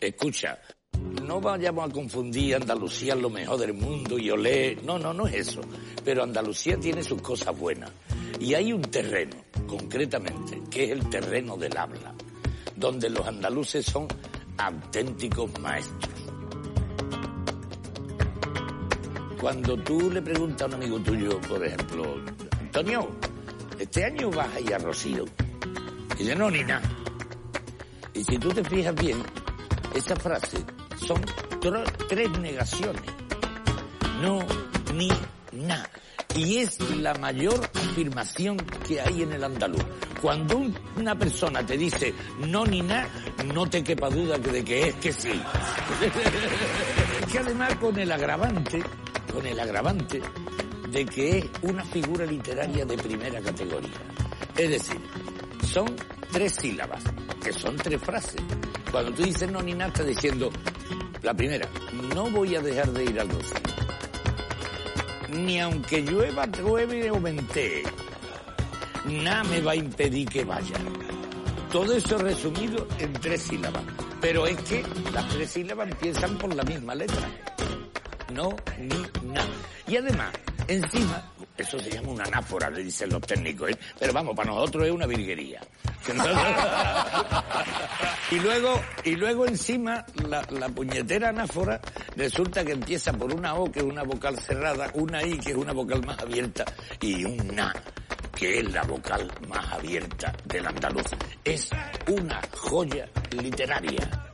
Escucha, no vayamos a confundir Andalucía lo mejor del mundo y olé. No, no, no es eso. Pero Andalucía tiene sus cosas buenas. Y hay un terreno, concretamente, que es el terreno del habla, donde los andaluces son auténticos maestros. Cuando tú le preguntas a un amigo tuyo, por ejemplo, Antonio, ¿este año vas a ir a Rocío? Y dice, no, ni nada. Y si tú te fijas bien, esa frase son tres negaciones. No, ni, na. Y es la mayor afirmación que hay en el andaluz. Cuando una persona te dice no ni na, no te quepa duda de que es que sí. que además con el agravante, con el agravante de que es una figura literaria de primera categoría. Es decir, son tres sílabas, que son tres frases. Cuando tú dices no ni nada, estás diciendo, la primera, no voy a dejar de ir al rocío. Ni aunque llueva, llueve o nada me va a impedir que vaya. Todo eso resumido en tres sílabas. Pero es que las tres sílabas empiezan por la misma letra. No, ni, nada. Y además, encima, eso se llama una anáfora, le dicen los técnicos, ¿eh? pero vamos, para nosotros es una virguería. y luego, y luego encima, la, la, puñetera anáfora resulta que empieza por una O, que es una vocal cerrada, una I, que es una vocal más abierta, y un Na, que es la vocal más abierta del andaluz. Es una joya literaria.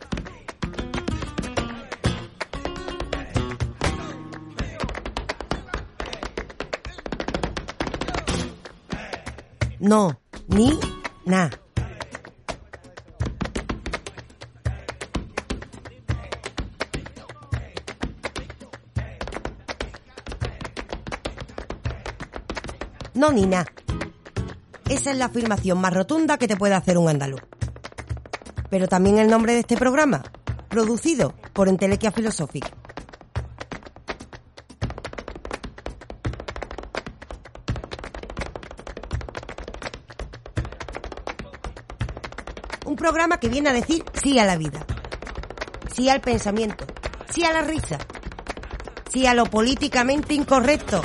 No, ni, na. No, ni na. Esa es la afirmación más rotunda que te puede hacer un andaluz. Pero también el nombre de este programa, producido por Entelequia Philosophic. Programa que viene a decir sí a la vida, sí al pensamiento, sí a la risa, sí a lo políticamente incorrecto.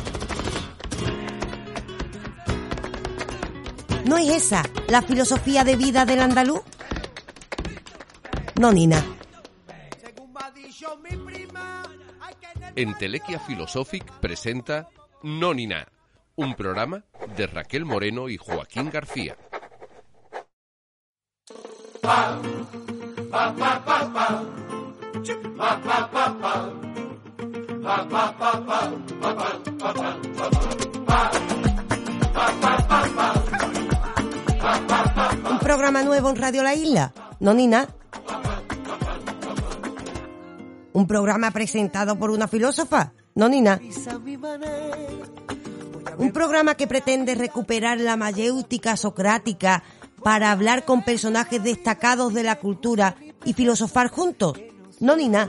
¿No es esa la filosofía de vida del andaluz? No, Nina. Entelequia Philosophic presenta Nonina, un programa de Raquel Moreno y Joaquín García. Un programa nuevo en Radio La Isla, no Nina. Un programa presentado por una filósofa, no Nina. Un programa que pretende recuperar la mayéutica socrática para hablar con personajes destacados de la cultura y filosofar juntos, no Nina.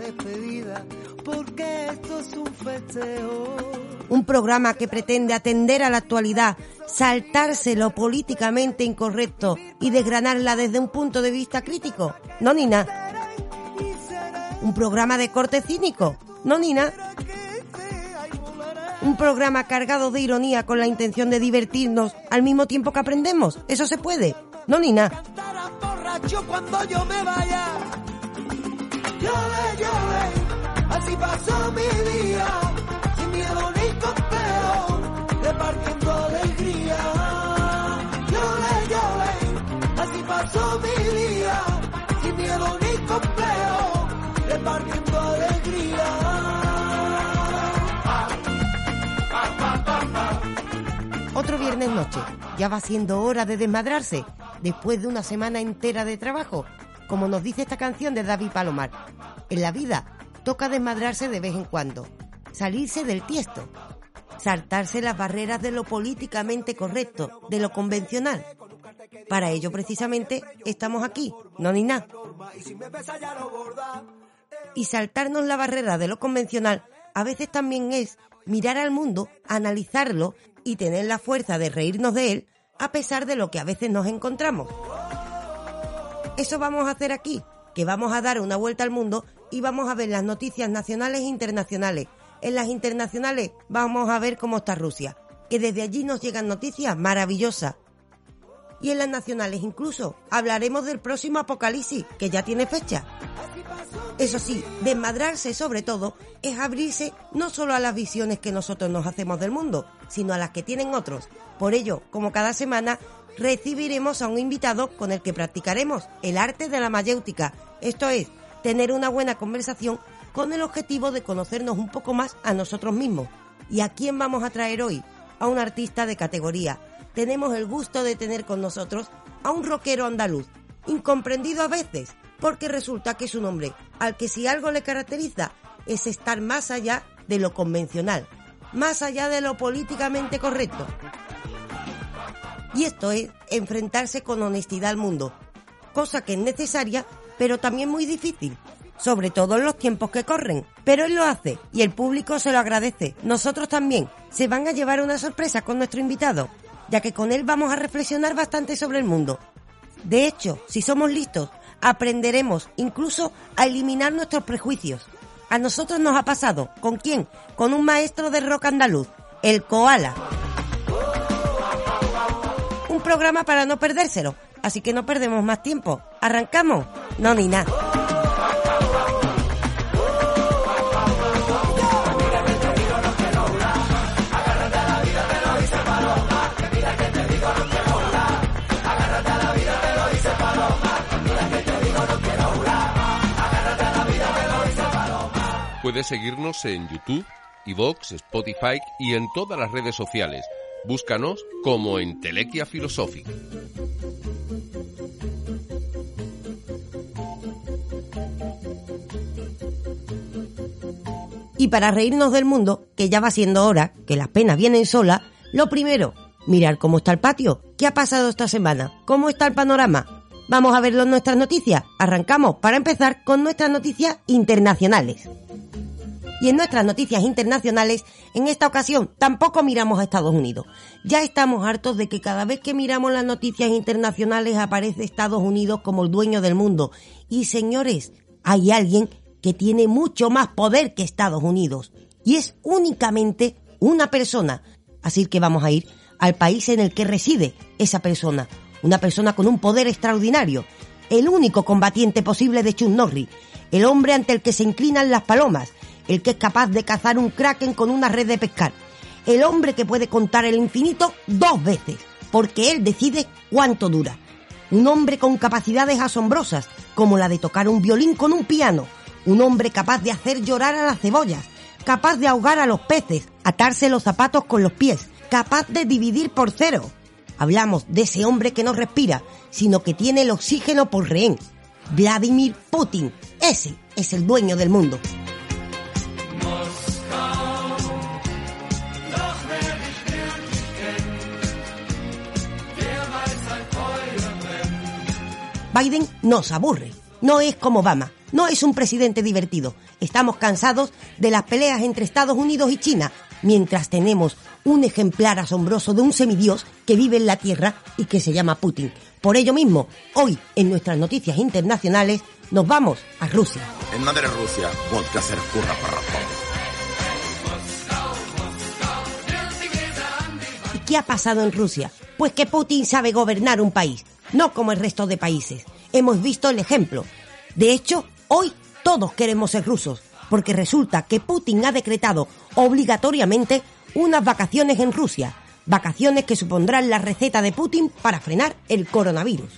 Un programa que pretende atender a la actualidad, saltarse lo políticamente incorrecto y desgranarla desde un punto de vista crítico. No, Nina. Un programa de corte cínico. No, Nina. Un programa cargado de ironía con la intención de divertirnos al mismo tiempo que aprendemos. Eso se puede. No, Nina. cuando yo me vaya. Llore, llore, así pasó mi día, sin miedo ni complejo, repartiendo alegría. Llore, llore, así pasó mi día, sin miedo ni complejo, repartiendo alegría. Otro viernes noche. Ya va siendo hora de desmadrarse. Después de una semana entera de trabajo. Como nos dice esta canción de David Palomar, en la vida toca desmadrarse de vez en cuando, salirse del tiesto, saltarse las barreras de lo políticamente correcto, de lo convencional. Para ello precisamente estamos aquí, no ni nada. Y saltarnos la barrera de lo convencional a veces también es mirar al mundo, analizarlo y tener la fuerza de reírnos de él a pesar de lo que a veces nos encontramos. Eso vamos a hacer aquí, que vamos a dar una vuelta al mundo y vamos a ver las noticias nacionales e internacionales. En las internacionales vamos a ver cómo está Rusia, que desde allí nos llegan noticias maravillosas. Y en las nacionales incluso hablaremos del próximo apocalipsis, que ya tiene fecha. Eso sí, desmadrarse sobre todo es abrirse no solo a las visiones que nosotros nos hacemos del mundo, sino a las que tienen otros. Por ello, como cada semana, recibiremos a un invitado con el que practicaremos el arte de la mayéutica, esto es, tener una buena conversación con el objetivo de conocernos un poco más a nosotros mismos. ¿Y a quién vamos a traer hoy? A un artista de categoría. Tenemos el gusto de tener con nosotros a un rockero andaluz, incomprendido a veces, porque resulta que es un hombre al que si algo le caracteriza es estar más allá de lo convencional, más allá de lo políticamente correcto. Y esto es enfrentarse con honestidad al mundo, cosa que es necesaria, pero también muy difícil, sobre todo en los tiempos que corren. Pero él lo hace y el público se lo agradece. Nosotros también. Se van a llevar una sorpresa con nuestro invitado, ya que con él vamos a reflexionar bastante sobre el mundo. De hecho, si somos listos, aprenderemos incluso a eliminar nuestros prejuicios. A nosotros nos ha pasado. ¿Con quién? Con un maestro de rock andaluz, el Koala. Un programa para no perdérselo, así que no perdemos más tiempo. ¿Arrancamos? No, ni nada. Puedes seguirnos en YouTube, iVoox, Spotify y en todas las redes sociales. Búscanos como Entelequia Filosófica. Y para reírnos del mundo, que ya va siendo hora, que las penas vienen solas, lo primero, mirar cómo está el patio, qué ha pasado esta semana, cómo está el panorama. Vamos a verlo en nuestras noticias. Arrancamos para empezar con nuestras noticias internacionales. Y en nuestras noticias internacionales, en esta ocasión, tampoco miramos a Estados Unidos. Ya estamos hartos de que cada vez que miramos las noticias internacionales aparece Estados Unidos como el dueño del mundo. Y señores, hay alguien que tiene mucho más poder que Estados Unidos. Y es únicamente una persona. Así que vamos a ir al país en el que reside esa persona. Una persona con un poder extraordinario. El único combatiente posible de Chuck Norris. El hombre ante el que se inclinan las palomas el que es capaz de cazar un kraken con una red de pescar, el hombre que puede contar el infinito dos veces, porque él decide cuánto dura. Un hombre con capacidades asombrosas, como la de tocar un violín con un piano, un hombre capaz de hacer llorar a las cebollas, capaz de ahogar a los peces, atarse los zapatos con los pies, capaz de dividir por cero. Hablamos de ese hombre que no respira, sino que tiene el oxígeno por rehén. Vladimir Putin, ese es el dueño del mundo. Biden nos aburre. No es como Obama. No es un presidente divertido. Estamos cansados de las peleas entre Estados Unidos y China, mientras tenemos un ejemplar asombroso de un semidios que vive en la Tierra y que se llama Putin. Por ello mismo, hoy en nuestras noticias internacionales nos vamos a Rusia. En madre Rusia, vodka se curra para. ¿Y qué ha pasado en Rusia? Pues que Putin sabe gobernar un país, no como el resto de países. Hemos visto el ejemplo. De hecho, hoy todos queremos ser rusos, porque resulta que Putin ha decretado obligatoriamente unas vacaciones en Rusia, vacaciones que supondrán la receta de Putin para frenar el coronavirus.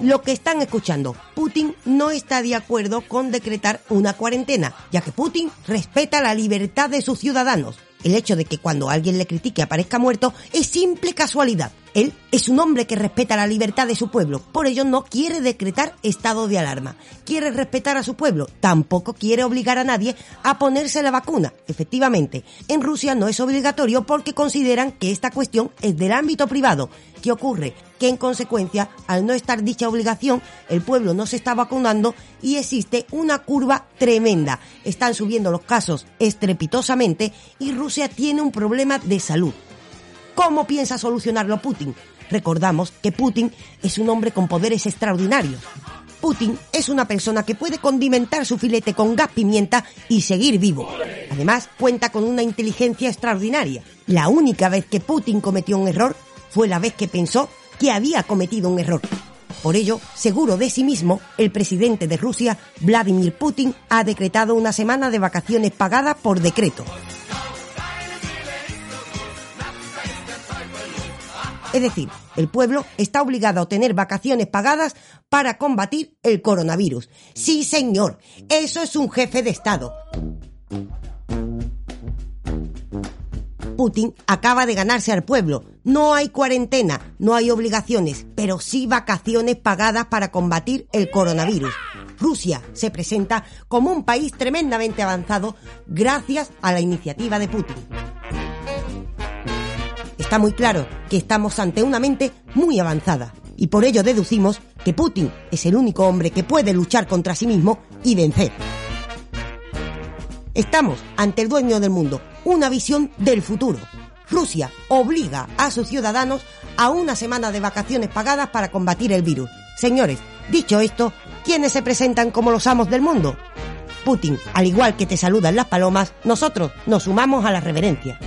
Lo que están escuchando, Putin no está de acuerdo con decretar una cuarentena, ya que Putin respeta la libertad de sus ciudadanos. El hecho de que cuando alguien le critique aparezca muerto es simple casualidad. Él es un hombre que respeta la libertad de su pueblo, por ello no quiere decretar estado de alarma. Quiere respetar a su pueblo, tampoco quiere obligar a nadie a ponerse la vacuna. Efectivamente, en Rusia no es obligatorio porque consideran que esta cuestión es del ámbito privado. ¿Qué ocurre? Que en consecuencia, al no estar dicha obligación, el pueblo no se está vacunando y existe una curva tremenda. Están subiendo los casos estrepitosamente y Rusia tiene un problema de salud. ¿Cómo piensa solucionarlo Putin? Recordamos que Putin es un hombre con poderes extraordinarios. Putin es una persona que puede condimentar su filete con gas pimienta y seguir vivo. Además, cuenta con una inteligencia extraordinaria. La única vez que Putin cometió un error fue la vez que pensó que había cometido un error. Por ello, seguro de sí mismo, el presidente de Rusia, Vladimir Putin, ha decretado una semana de vacaciones pagadas por decreto. Es decir, el pueblo está obligado a tener vacaciones pagadas para combatir el coronavirus. Sí, señor, eso es un jefe de Estado. Putin acaba de ganarse al pueblo. No hay cuarentena, no hay obligaciones, pero sí vacaciones pagadas para combatir el coronavirus. Rusia se presenta como un país tremendamente avanzado gracias a la iniciativa de Putin. Está muy claro que estamos ante una mente muy avanzada y por ello deducimos que Putin es el único hombre que puede luchar contra sí mismo y vencer. Estamos ante el dueño del mundo, una visión del futuro. Rusia obliga a sus ciudadanos a una semana de vacaciones pagadas para combatir el virus. Señores, dicho esto, ¿quiénes se presentan como los amos del mundo? Putin, al igual que te saludan las palomas, nosotros nos sumamos a la reverencia.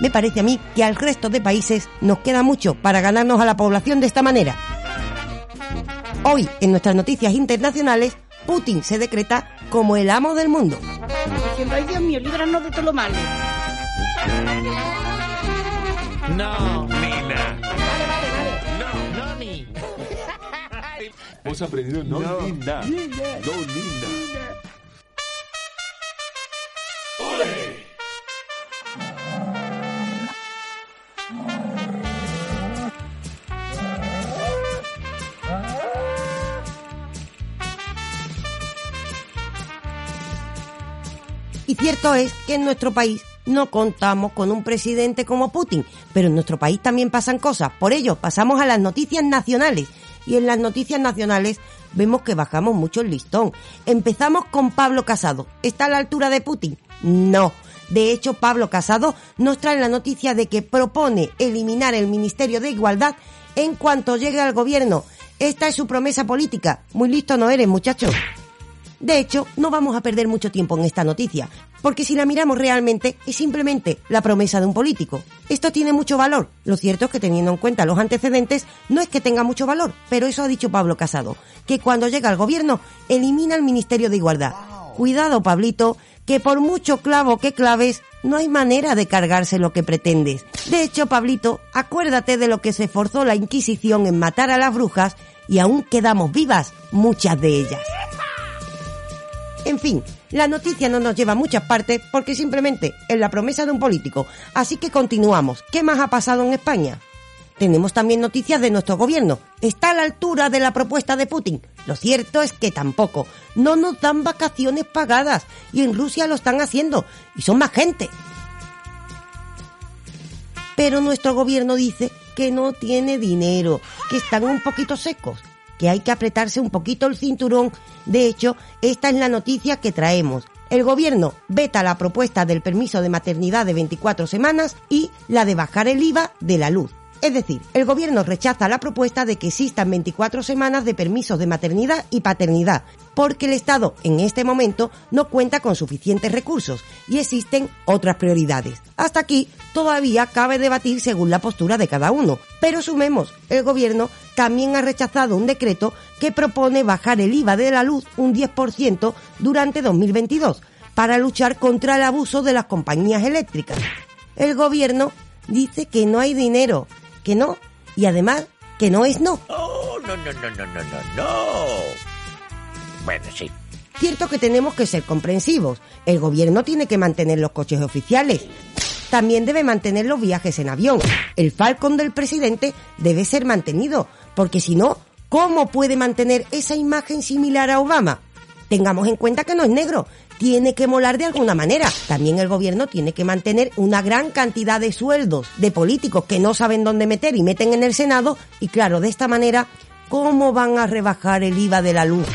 Me parece a mí que al resto de países nos queda mucho para ganarnos a la población de esta manera. Hoy, en nuestras noticias internacionales, Putin se decreta como el amo del mundo. Diciendo, ay Dios mío, líbranos de todo lo malo. No, Nina. No, no, ni. Hemos aprendido no, Nina. No Nina. Y cierto es que en nuestro país no contamos con un presidente como Putin, pero en nuestro país también pasan cosas. Por ello, pasamos a las noticias nacionales. Y en las noticias nacionales vemos que bajamos mucho el listón. Empezamos con Pablo Casado. ¿Está a la altura de Putin? No. De hecho, Pablo Casado nos trae la noticia de que propone eliminar el Ministerio de Igualdad en cuanto llegue al gobierno. Esta es su promesa política. Muy listo no eres, muchacho. De hecho, no vamos a perder mucho tiempo en esta noticia, porque si la miramos realmente es simplemente la promesa de un político. Esto tiene mucho valor. Lo cierto es que teniendo en cuenta los antecedentes, no es que tenga mucho valor, pero eso ha dicho Pablo Casado, que cuando llega al gobierno elimina el Ministerio de Igualdad. Cuidado, Pablito, que por mucho clavo que claves, no hay manera de cargarse lo que pretendes. De hecho, Pablito, acuérdate de lo que se forzó la Inquisición en matar a las brujas y aún quedamos vivas muchas de ellas. En fin, la noticia no nos lleva a muchas partes porque simplemente es la promesa de un político. Así que continuamos. ¿Qué más ha pasado en España? Tenemos también noticias de nuestro gobierno. ¿Está a la altura de la propuesta de Putin? Lo cierto es que tampoco. No nos dan vacaciones pagadas y en Rusia lo están haciendo y son más gente. Pero nuestro gobierno dice que no tiene dinero, que están un poquito secos, que hay que apretarse un poquito el cinturón. De hecho, esta es la noticia que traemos. El gobierno veta la propuesta del permiso de maternidad de 24 semanas y la de bajar el IVA de la luz. Es decir, el gobierno rechaza la propuesta de que existan 24 semanas de permisos de maternidad y paternidad, porque el Estado en este momento no cuenta con suficientes recursos y existen otras prioridades. Hasta aquí todavía cabe debatir según la postura de cada uno, pero sumemos, el gobierno también ha rechazado un decreto que propone bajar el IVA de la luz un 10% durante 2022 para luchar contra el abuso de las compañías eléctricas. El gobierno dice que no hay dinero, que no, y además que no es no. Oh, no, no, no, no, no, no, no. Bueno, sí. Cierto que tenemos que ser comprensivos. El gobierno tiene que mantener los coches oficiales. también debe mantener los viajes en avión. El Falcon del presidente debe ser mantenido, porque si no, ¿cómo puede mantener esa imagen similar a Obama? Tengamos en cuenta que no es negro, tiene que molar de alguna manera. También el gobierno tiene que mantener una gran cantidad de sueldos de políticos que no saben dónde meter y meten en el Senado y claro, de esta manera, ¿cómo van a rebajar el IVA de la luz?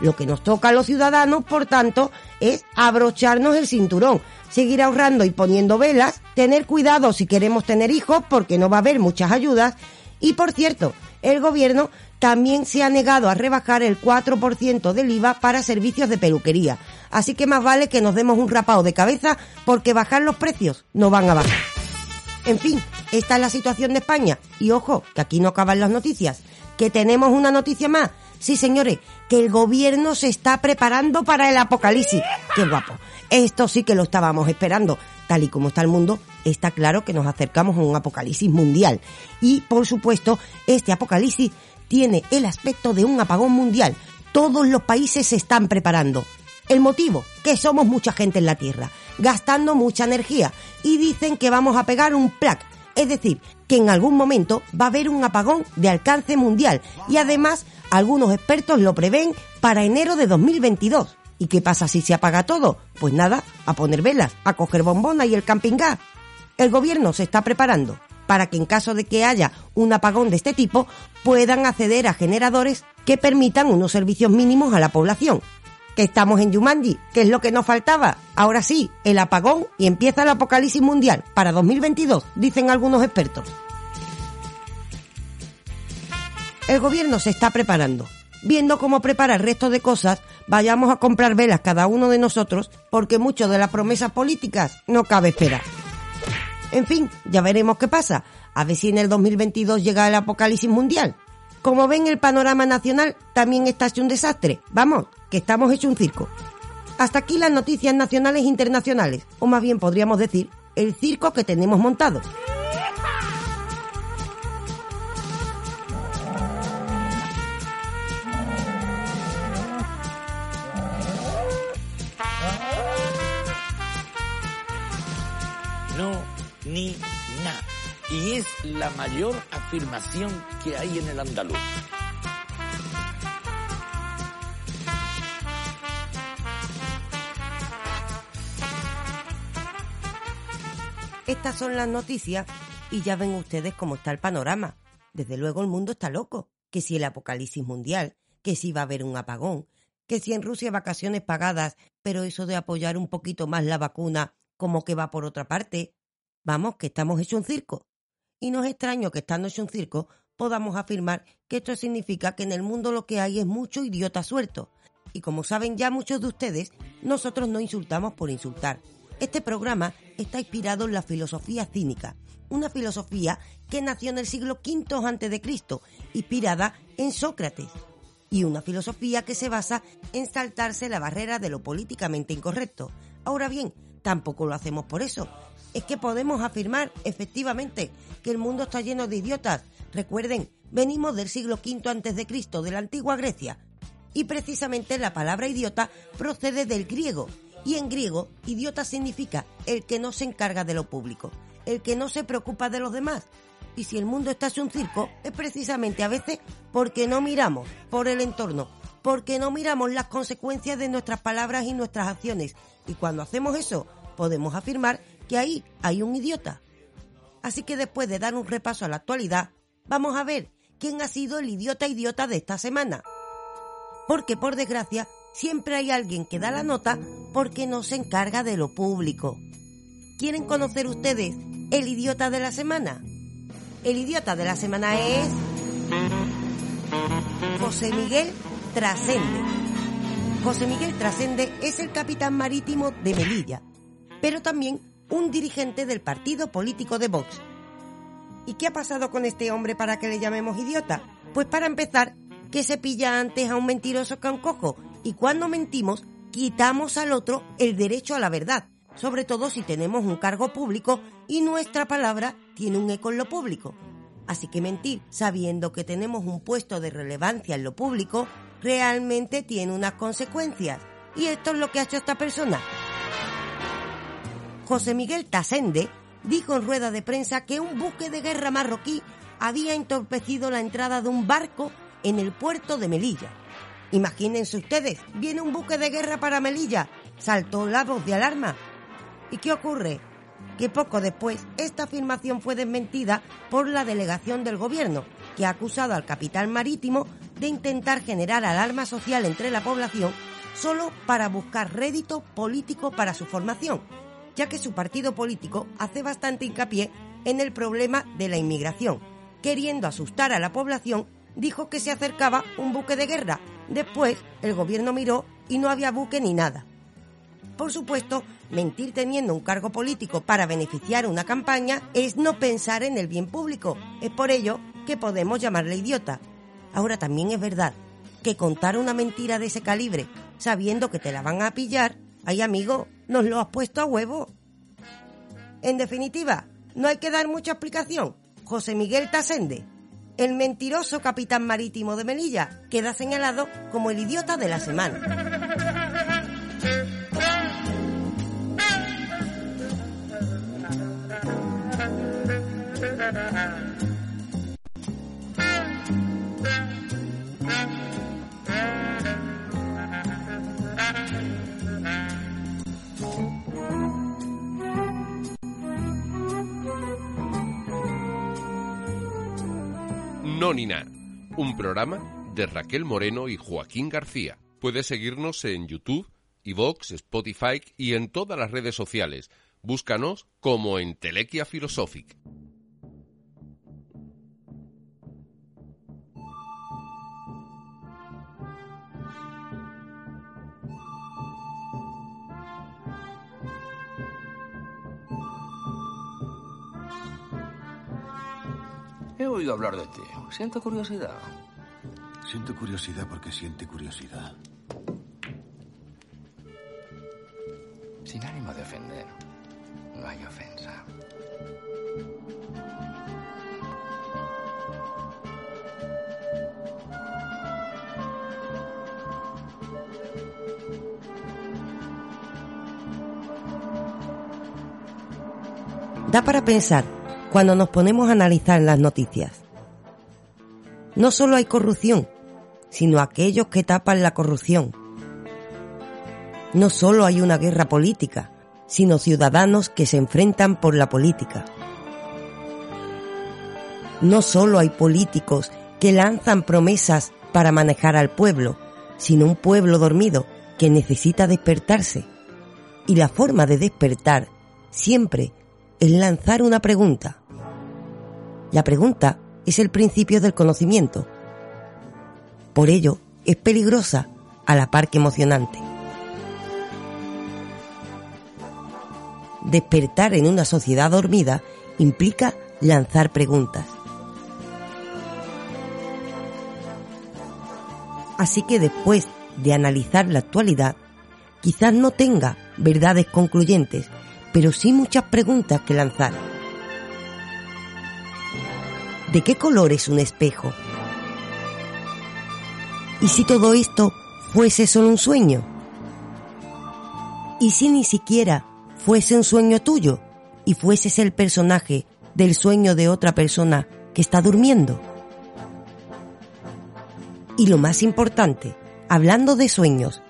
Lo que nos toca a los ciudadanos, por tanto, es abrocharnos el cinturón, seguir ahorrando y poniendo velas, tener cuidado si queremos tener hijos porque no va a haber muchas ayudas y por cierto, el gobierno también se ha negado a rebajar el 4% del IVA para servicios de peluquería. Así que más vale que nos demos un rapado de cabeza porque bajar los precios no van a bajar. En fin, esta es la situación de España. Y ojo, que aquí no acaban las noticias. Que tenemos una noticia más. Sí, señores, que el gobierno se está preparando para el apocalipsis. Qué guapo. Esto sí que lo estábamos esperando. Tal y como está el mundo, está claro que nos acercamos a un apocalipsis mundial. Y, por supuesto, este apocalipsis tiene el aspecto de un apagón mundial. Todos los países se están preparando. El motivo, que somos mucha gente en la Tierra, gastando mucha energía y dicen que vamos a pegar un plac. Es decir, que en algún momento va a haber un apagón de alcance mundial y además algunos expertos lo prevén para enero de 2022. ¿Y qué pasa si se apaga todo? Pues nada, a poner velas, a coger bombona y el camping gas. El gobierno se está preparando para que en caso de que haya un apagón de este tipo puedan acceder a generadores que permitan unos servicios mínimos a la población. Que estamos en Yumanji, que es lo que nos faltaba. Ahora sí, el apagón y empieza el apocalipsis mundial para 2022, dicen algunos expertos. El gobierno se está preparando. Viendo cómo prepara el resto de cosas, vayamos a comprar velas cada uno de nosotros, porque mucho de las promesas políticas no cabe esperar. En fin, ya veremos qué pasa. A ver si en el 2022 llega el apocalipsis mundial. Como ven, el panorama nacional también está hecho un desastre. Vamos, que estamos hecho un circo. Hasta aquí las noticias nacionales e internacionales, o más bien podríamos decir, el circo que tenemos montado. Ni. Y es la mayor afirmación que hay en el andaluz. Estas son las noticias y ya ven ustedes cómo está el panorama. Desde luego el mundo está loco. Que si el apocalipsis mundial, que si va a haber un apagón, que si en Rusia vacaciones pagadas, pero eso de apoyar un poquito más la vacuna como que va por otra parte. Vamos, que estamos hecho un circo. Y no es extraño que estando hecho un circo podamos afirmar que esto significa que en el mundo lo que hay es mucho idiota suelto. Y como saben ya muchos de ustedes, nosotros no insultamos por insultar. Este programa está inspirado en la filosofía cínica, una filosofía que nació en el siglo V Cristo, inspirada en Sócrates, y una filosofía que se basa en saltarse la barrera de lo políticamente incorrecto. Ahora bien, tampoco lo hacemos por eso. Es que podemos afirmar efectivamente que el mundo está lleno de idiotas. Recuerden, venimos del siglo V antes de Cristo, de la antigua Grecia, y precisamente la palabra idiota procede del griego, y en griego, idiota significa el que no se encarga de lo público, el que no se preocupa de los demás. Y si el mundo está hecho un circo, es precisamente a veces porque no miramos por el entorno, porque no miramos las consecuencias de nuestras palabras y nuestras acciones. Y cuando hacemos eso, podemos afirmar que ahí hay un idiota. Así que después de dar un repaso a la actualidad, vamos a ver quién ha sido el idiota idiota de esta semana. Porque por desgracia, siempre hay alguien que da la nota porque no se encarga de lo público. ¿Quieren conocer ustedes el idiota de la semana? El idiota de la semana es José Miguel Trascende. José Miguel Trascende es el capitán marítimo de Melilla, pero también un dirigente del partido político de Vox. ¿Y qué ha pasado con este hombre para que le llamemos idiota? Pues para empezar, que se pilla antes a un mentiroso que a un cojo, y cuando mentimos, quitamos al otro el derecho a la verdad, sobre todo si tenemos un cargo público y nuestra palabra tiene un eco en lo público. Así que mentir sabiendo que tenemos un puesto de relevancia en lo público realmente tiene unas consecuencias. Y esto es lo que ha hecho esta persona. José Miguel Tasende dijo en rueda de prensa que un buque de guerra marroquí había entorpecido la entrada de un barco en el puerto de Melilla. Imagínense ustedes, viene un buque de guerra para Melilla, saltó la voz de alarma. ¿Y qué ocurre? Que poco después esta afirmación fue desmentida por la delegación del gobierno, que ha acusado al capital marítimo de intentar generar alarma social entre la población solo para buscar rédito político para su formación, ya que su partido político hace bastante hincapié en el problema de la inmigración. Queriendo asustar a la población, dijo que se acercaba un buque de guerra. Después, el gobierno miró y no había buque ni nada. Por supuesto, mentir teniendo un cargo político para beneficiar una campaña es no pensar en el bien público. Es por ello que podemos llamarle idiota. Ahora también es verdad que contar una mentira de ese calibre sabiendo que te la van a pillar, ay amigo, nos lo has puesto a huevo. En definitiva, no hay que dar mucha explicación. José Miguel Tasende, el mentiroso capitán marítimo de Melilla, queda señalado como el idiota de la semana. Nónina, un programa de Raquel Moreno y Joaquín García. Puedes seguirnos en YouTube, iVoox, Spotify y en todas las redes sociales. Búscanos como Entelequia Philosophic. He oído hablar de ti. Siento curiosidad. Siento curiosidad porque siente curiosidad. Sin ánimo de ofender. No hay ofensa. Da para pensar cuando nos ponemos a analizar las noticias. No solo hay corrupción, sino aquellos que tapan la corrupción. No solo hay una guerra política, sino ciudadanos que se enfrentan por la política. No solo hay políticos que lanzan promesas para manejar al pueblo, sino un pueblo dormido que necesita despertarse. Y la forma de despertar siempre es lanzar una pregunta. La pregunta es el principio del conocimiento. Por ello, es peligrosa a la par que emocionante. Despertar en una sociedad dormida implica lanzar preguntas. Así que después de analizar la actualidad, quizás no tenga verdades concluyentes, pero sí muchas preguntas que lanzar. ¿De qué color es un espejo? ¿Y si todo esto fuese solo un sueño? ¿Y si ni siquiera fuese un sueño tuyo y fueses el personaje del sueño de otra persona que está durmiendo? Y lo más importante, hablando de sueños,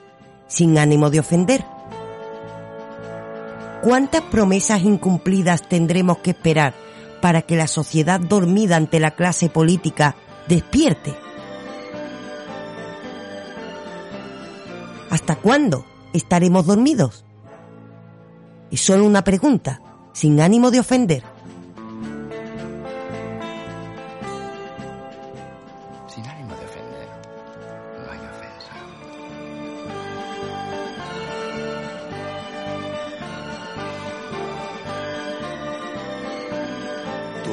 sin ánimo de ofender, ¿cuántas promesas incumplidas tendremos que esperar para que la sociedad dormida ante la clase política despierte? ¿Hasta cuándo estaremos dormidos? Es solo una pregunta, sin ánimo de ofender.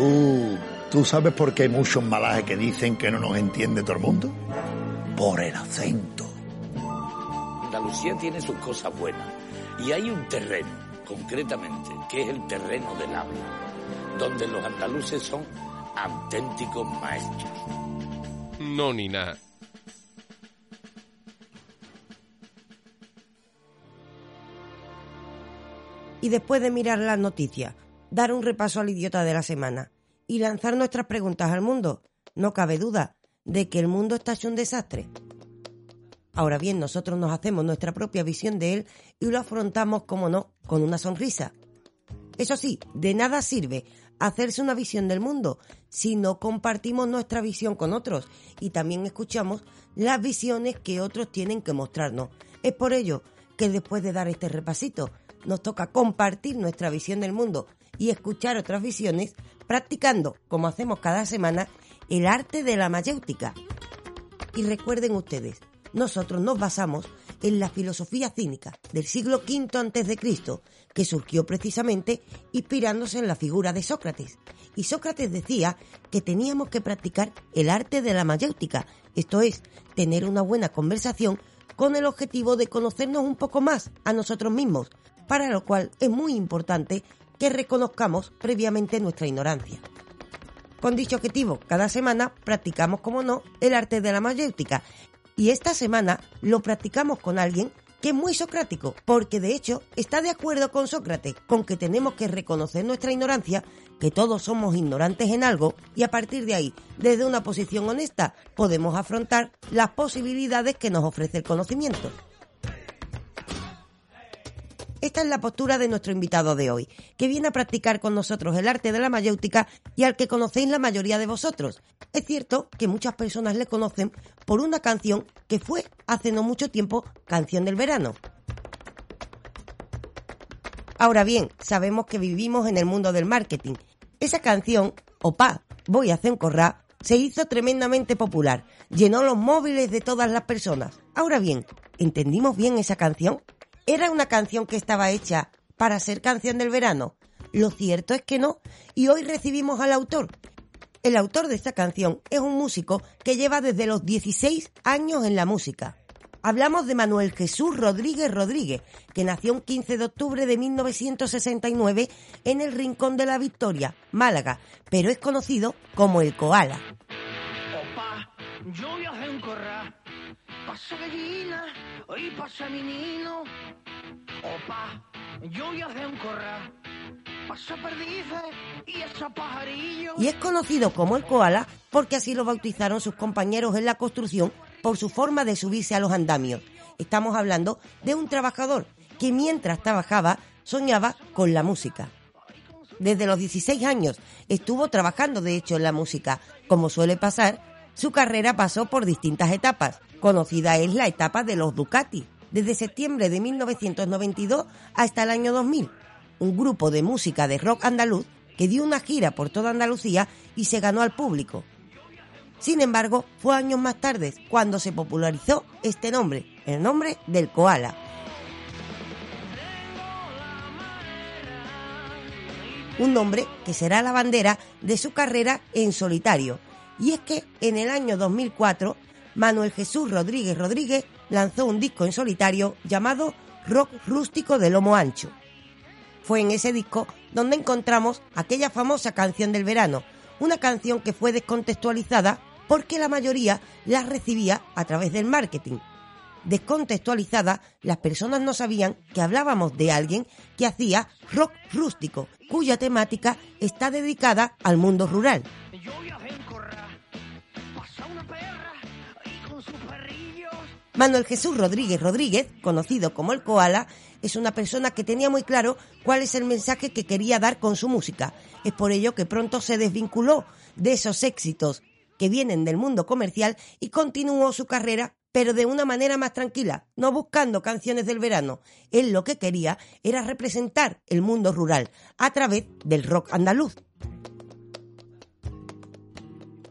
¿Tú, ¿Tú sabes por qué hay muchos malajes que dicen que no nos entiende todo el mundo? Por el acento. Andalucía tiene sus cosas buenas. Y hay un terreno, concretamente, que es el terreno del habla, donde los andaluces son auténticos maestros. Nónina. Y después de mirar las noticias, dar un repaso al idiota de la semana y lanzar nuestras preguntas al mundo. No cabe duda de que el mundo está hecho un desastre. Ahora bien, nosotros nos hacemos nuestra propia visión de él y lo afrontamos, como no, con una sonrisa. Eso sí, de nada sirve hacerse una visión del mundo si no compartimos nuestra visión con otros y también escuchamos las visiones que otros tienen que mostrarnos. Es por ello que después de dar este repasito nos toca compartir nuestra visión del mundo y escuchar otras visiones practicando, como hacemos cada semana, el arte de la mayéutica. Y recuerden ustedes, nosotros nos basamos en la filosofía cínica del siglo V a.C., que surgió precisamente inspirándose en la figura de Sócrates. Y Sócrates decía que teníamos que practicar el arte de la mayéutica, esto es, tener una buena conversación con el objetivo de conocernos un poco más a nosotros mismos, para lo cual es muy importante que reconozcamos previamente nuestra ignorancia. Con dicho objetivo, cada semana practicamos, como no, el arte de la mayéutica, y esta semana lo practicamos con alguien que es muy socrático, porque de hecho está de acuerdo con Sócrates, con que tenemos que reconocer nuestra ignorancia, que todos somos ignorantes en algo, y a partir de ahí, desde una posición honesta, podemos afrontar las posibilidades que nos ofrece el conocimiento. Esta es la postura de nuestro invitado de hoy, que viene a practicar con nosotros el arte de la mayéutica y al que conocéis la mayoría de vosotros. Es cierto que muchas personas le conocen por una canción que fue hace no mucho tiempo canción del verano. Ahora bien, sabemos que vivimos en el mundo del marketing. Esa canción, Opa, voy a hacer un corrá, se hizo tremendamente popular, llenó los móviles de todas las personas. Ahora bien, ¿entendimos bien esa canción? ¿Era una canción que estaba hecha para ser canción del verano? Lo cierto es que no, y hoy recibimos al autor. El autor de esta canción es un músico que lleva desde los 16 años en la música. Hablamos de Manuel Jesús Rodríguez Rodríguez, que nació un 15 de octubre de 1969 en el Rincón de la Victoria, Málaga, pero es conocido como el Koala. Gallina y pasa menino. Opa, un corral. Y. Y es conocido como el koala porque así lo bautizaron sus compañeros en la construcción por su forma de subirse a los andamios. Estamos hablando de un trabajador que mientras trabajaba soñaba con la música. Desde los 16 años estuvo trabajando de hecho en la música. Como suele pasar, su carrera pasó por distintas etapas. Conocida es la etapa de los Ducati, desde septiembre de 1992 hasta el año 2000, un grupo de música de rock andaluz que dio una gira por toda Andalucía y se ganó al público. Sin embargo, fue años más tarde cuando se popularizó este nombre, el nombre del koala. Un nombre que será la bandera de su carrera en solitario. Y es que en el año 2004, Manuel Jesús Rodríguez Rodríguez lanzó un disco en solitario llamado Rock Rústico de Lomo Ancho. Fue en ese disco donde encontramos aquella famosa canción del verano, una canción que fue descontextualizada porque la mayoría la recibía a través del marketing. Descontextualizada, las personas no sabían que hablábamos de alguien que hacía rock rústico, cuya temática está dedicada al mundo rural. Manuel Jesús Rodríguez Rodríguez, conocido como el Koala, es una persona que tenía muy claro cuál es el mensaje que quería dar con su música. Es por ello que pronto se desvinculó de esos éxitos que vienen del mundo comercial y continuó su carrera, pero de una manera más tranquila, no buscando canciones del verano. Él lo que quería era representar el mundo rural a través del rock andaluz.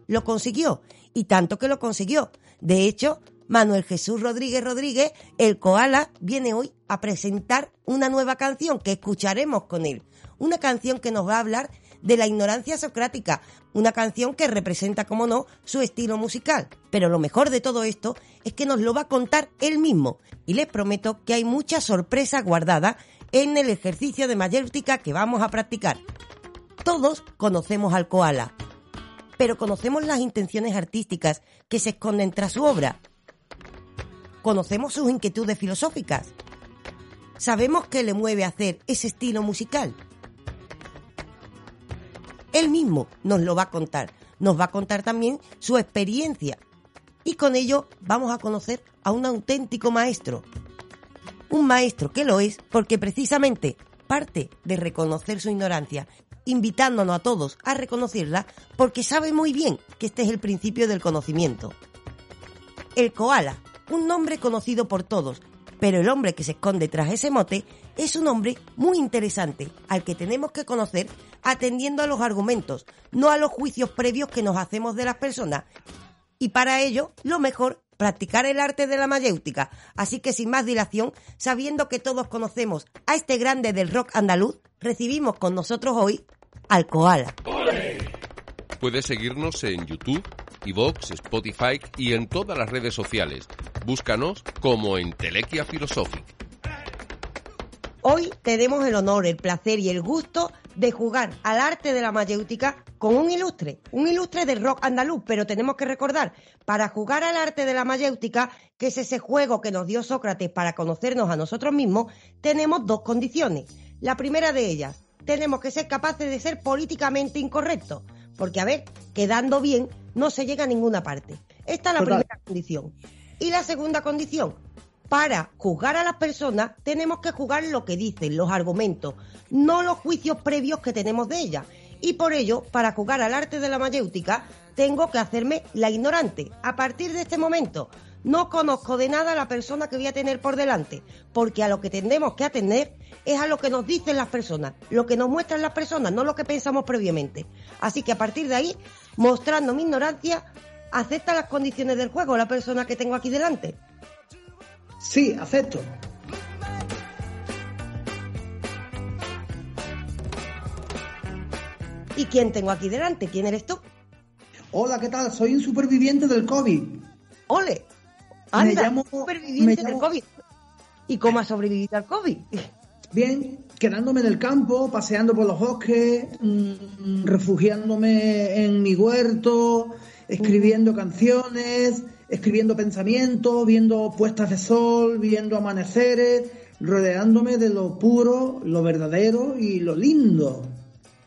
Lo consiguió, y tanto que lo consiguió. De hecho, Manuel Jesús Rodríguez Rodríguez, el Koala, viene hoy a presentar una nueva canción que escucharemos con él. Una canción que nos va a hablar de la ignorancia socrática, una canción que representa, como no, su estilo musical. Pero lo mejor de todo esto es que nos lo va a contar él mismo. Y les prometo que hay mucha sorpresa guardada en el ejercicio de mayéutica que vamos a practicar. Todos conocemos al koala, pero conocemos las intenciones artísticas que se esconden tras su obra. Conocemos sus inquietudes filosóficas. Sabemos qué le mueve a hacer ese estilo musical. Él mismo nos lo va a contar. Nos va a contar también su experiencia. Y con ello vamos a conocer a un auténtico maestro. Un maestro que lo es porque precisamente parte de reconocer su ignorancia, invitándonos a todos a reconocerla porque sabe muy bien que este es el principio del conocimiento. El koala, un nombre conocido por todos, pero el hombre que se esconde tras ese mote es un hombre muy interesante, al que tenemos que conocer atendiendo a los argumentos, no a los juicios previos que nos hacemos de las personas. Y para ello, lo mejor, practicar el arte de la mayéutica. Así que sin más dilación, sabiendo que todos conocemos a este grande del rock andaluz, recibimos con nosotros hoy al koala. Puedes seguirnos en YouTube, Spotify y en todas las redes sociales. Búscanos como Entelequia Philosophic. Hoy tenemos el honor, el placer y el gusto de jugar al arte de la mayéutica con un ilustre, un ilustre del rock andaluz, pero tenemos que recordar, para jugar al arte de la mayéutica, que es ese juego que nos dio Sócrates para conocernos a nosotros mismos, tenemos dos condiciones. La primera de ellas, tenemos que ser capaces de ser políticamente incorrectos, porque a ver, quedando bien no se llega a ninguna parte. Esta es la Total. primera condición. Y la segunda condición, para juzgar a las personas tenemos que juzgar lo que dicen, los argumentos, no los juicios previos que tenemos de ellas. Y por ello, para jugar al arte de la mayéutica, tengo que hacerme la ignorante. A partir de este momento, no conozco de nada a la persona que voy a tener por delante, porque a lo que tendremos que atender es a lo que nos dicen las personas, lo que nos muestran las personas, no lo que pensamos previamente. Así que a partir de ahí, mostrando mi ignorancia, acepta las condiciones del juego la persona que tengo aquí delante. Sí, acepto. ¿Y quién tengo aquí delante? ¿Quién eres tú? Hola, ¿qué tal? Soy un superviviente del COVID. ¡Ole! Anda, llamo- superviviente me del COVID. ¿Y cómo has sobrevivido al COVID? Bien, quedándome en el campo, paseando por los bosques, mm, refugiándome en mi huerto, escribiendo canciones, escribiendo pensamientos, viendo puestas de sol, viendo amaneceres, rodeándome de lo puro, lo verdadero y lo lindo.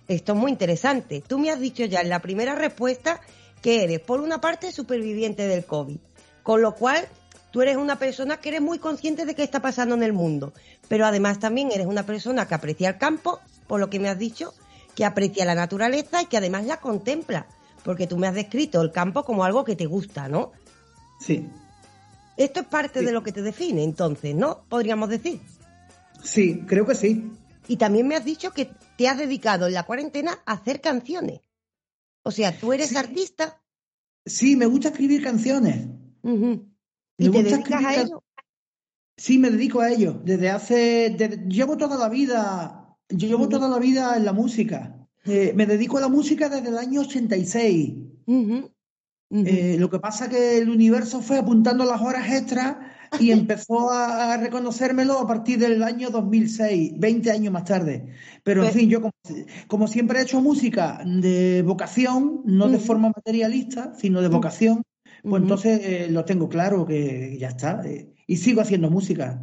Esto es muy interesante. Tú me has dicho ya en la primera respuesta que eres, por una parte, superviviente del COVID. Con lo cual, tú eres una persona que eres muy consciente de qué está pasando en el mundo. Pero además también eres una persona que aprecia el campo, por lo que me has dicho, que aprecia la naturaleza y que además la contempla. Porque tú me has descrito el campo como algo que te gusta, ¿no? Sí, Esto es parte Sí. de lo que te define, entonces, ¿no? Podríamos decir. sí, creo que sí. Y también me has dicho que te has dedicado en la cuarentena a hacer canciones. O sea, tú eres Sí. artista Sí, me gusta escribir canciones. Me y te dedicas a ello. Sí, me dedico a ello. Desde hace, llevo toda la vida, llevo toda la vida en la música. Eh, me dedico a la música desde el año 86. Ujú, ujú. Eh, lo que pasa que el universo fue apuntando las horas extras y empezó a, a reconocérmelo a partir del año 2006, 20 años más tarde. Pero en Pues- fin, yo como, como siempre he hecho música de vocación, no de forma materialista, sino de vocación, pues entonces eh, lo tengo claro que ya está. eh, y sigo haciendo música.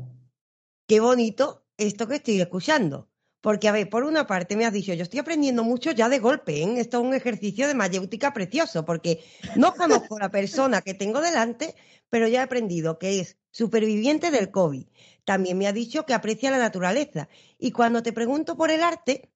Qué bonito esto que estoy escuchando. Porque, a ver, por una parte me has dicho, yo estoy aprendiendo mucho ya de golpe, ¿eh? Esto es un ejercicio de mayéutica precioso, porque no conozco la persona que tengo delante, pero ya he aprendido que es superviviente del COVID. También me ha dicho que aprecia la naturaleza. Y cuando te pregunto por el arte,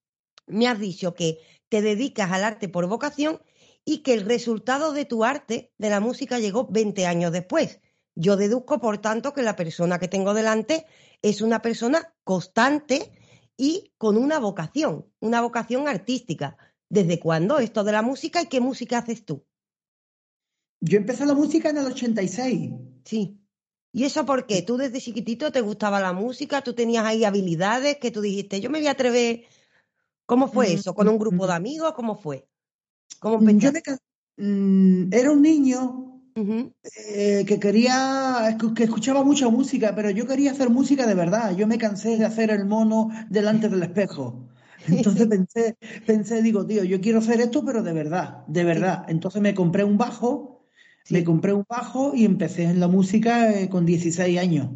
me has dicho que te dedicas al arte por vocación y que el resultado de tu arte, de la música, llegó 20 años después. Yo deduzco, por tanto, que la persona que tengo delante es una persona constante y con una vocación, una vocación artística. ¿Desde cuándo esto de la música y qué música haces tú? Yo empecé la música en el 86. Sí. ¿Y eso por qué? ¿Tú desde chiquitito te gustaba la música? ¿Tú tenías ahí habilidades que tú dijiste, yo me voy a atrever? ¿Cómo fue Mm, eso? ¿Con un grupo mm. de amigos? ¿Cómo fue? ¿Cómo Yo empezaste? me mm, era un niño eh, que quería, que escuchaba mucha música, pero yo quería hacer música de verdad. Yo me cansé de hacer el mono delante del espejo. Entonces pensé, pensé, digo, tío, yo quiero hacer esto, pero de verdad, de verdad. Entonces me compré un bajo, Sí. me compré un bajo y empecé en la música eh, con 16 años.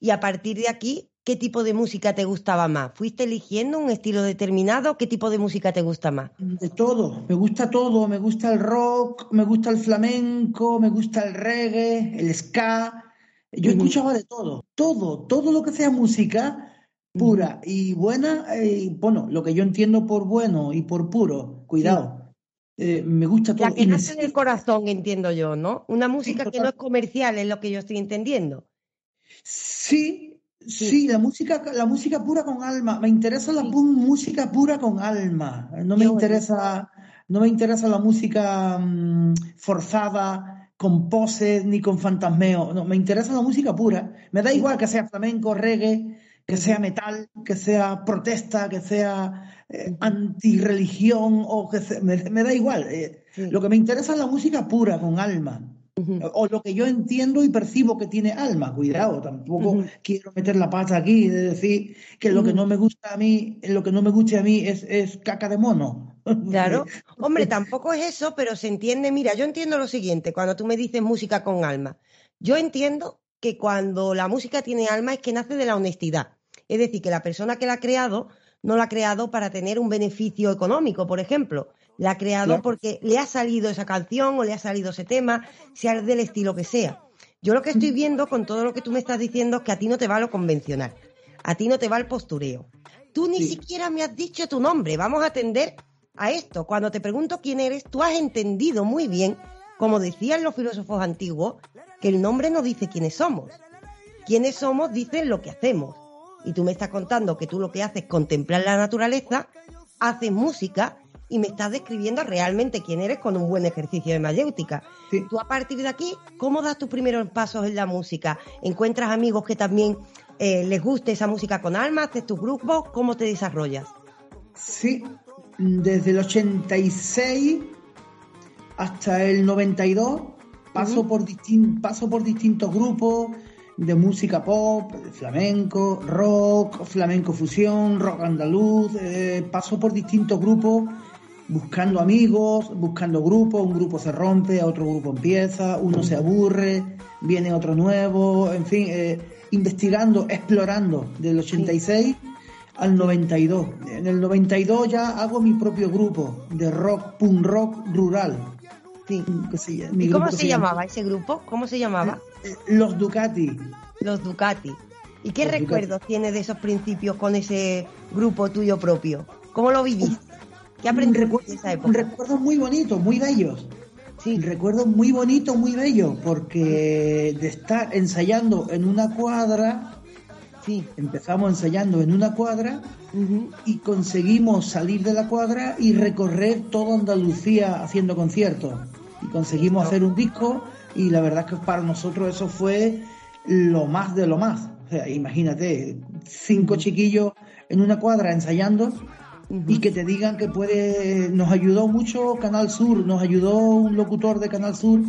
Y a partir de aquí qué tipo de música te gustaba más? ¿Fuiste eligiendo un estilo determinado? ¿Qué tipo de música te gusta más? De todo, me gusta todo, me gusta el rock, me gusta el flamenco, me gusta el reggae, el ska. Yo escuchaba de todo, todo, todo lo que sea música pura y buena, eh, bueno, lo que yo entiendo por bueno y por puro, cuidado. Eh, me gusta todo. La que nace del corazón, entiendo yo, ¿no? Una música que no es comercial, es lo que yo estoy entendiendo. Sí, sí, la música, la música pura con alma. Me interesa la música pura con alma. No me interesa, no me interesa la música mm, forzada, con poses ni con fantasmeo. No, me interesa la música pura. Me da igual que sea flamenco, reggae, que sea metal, que sea protesta, que sea eh, antirreligión o que me, da igual. Eh, lo que me interesa es la música pura, con alma. O lo que yo entiendo y percibo que tiene alma, cuidado, tampoco quiero meter la pata aquí de decir que lo que no me gusta a mí, lo que no me guste a mí es, es caca de mono. Claro, hombre, tampoco es eso, pero se entiende, mira, yo entiendo lo siguiente, cuando tú me dices música con alma, yo entiendo que cuando la música tiene alma es que nace de la honestidad, es decir, que la persona que la ha creado no la ha creado para tener un beneficio económico, por ejemplo. La ha creado porque le ha salido esa canción o le ha salido ese tema, sea del estilo que sea. Yo lo que estoy viendo con todo lo que tú me estás diciendo es que a ti no te va lo convencional, a ti no te va el postureo. Tú ni siquiera me has dicho tu nombre, vamos a atender a esto. Cuando te pregunto quién eres, tú has entendido muy bien, como decían los filósofos antiguos, que el nombre no dice quiénes somos. Quiénes somos dicen lo que hacemos y tú me estás contando que tú lo que haces es contemplar la naturaleza, haces música y me estás describiendo realmente quién eres con un buen ejercicio de mayéutica. Tú a partir de aquí, ¿cómo das tus primeros pasos en la música? ¿Encuentras amigos que también eh, les guste esa música con alma? ¿Haces tus grupos? ¿Cómo te desarrollas? Sí, desde el 86 hasta el 92 paso, por, paso por distintos grupos de música pop, flamenco, rock, flamenco fusión, rock andaluz. Eh, paso por distintos grupos buscando amigos, buscando grupos. Un grupo se rompe, otro grupo empieza, uno se aburre, viene otro nuevo, en fin, eh, investigando, explorando del 86 al 92. En el 92 ya hago mi propio grupo de rock, punk rock rural. Sí. ¿Y cómo se, llamaba ese grupo? ¿Cómo se llamaba? Los Ducati. Los Ducati. ¿Y qué recuerdos tienes de esos principios con ese grupo tuyo propio? ¿Cómo lo viviste? ¿Qué aprendiste en esa época? Recuerdos muy bonitos, muy bellos. Sí. Recuerdos muy bonitos, muy bellos, porque de estar ensayando en una cuadra, sí. empezamos ensayando en una cuadra y conseguimos salir de la cuadra y recorrer toda Andalucía haciendo conciertos. Y conseguimos hacer un disco y la verdad es que para nosotros eso fue lo más de lo más. O sea, imagínate, cinco chiquillos en una cuadra ensayando y que te digan que puede. Nos ayudó mucho Canal Sur, nos ayudó un locutor de Canal Sur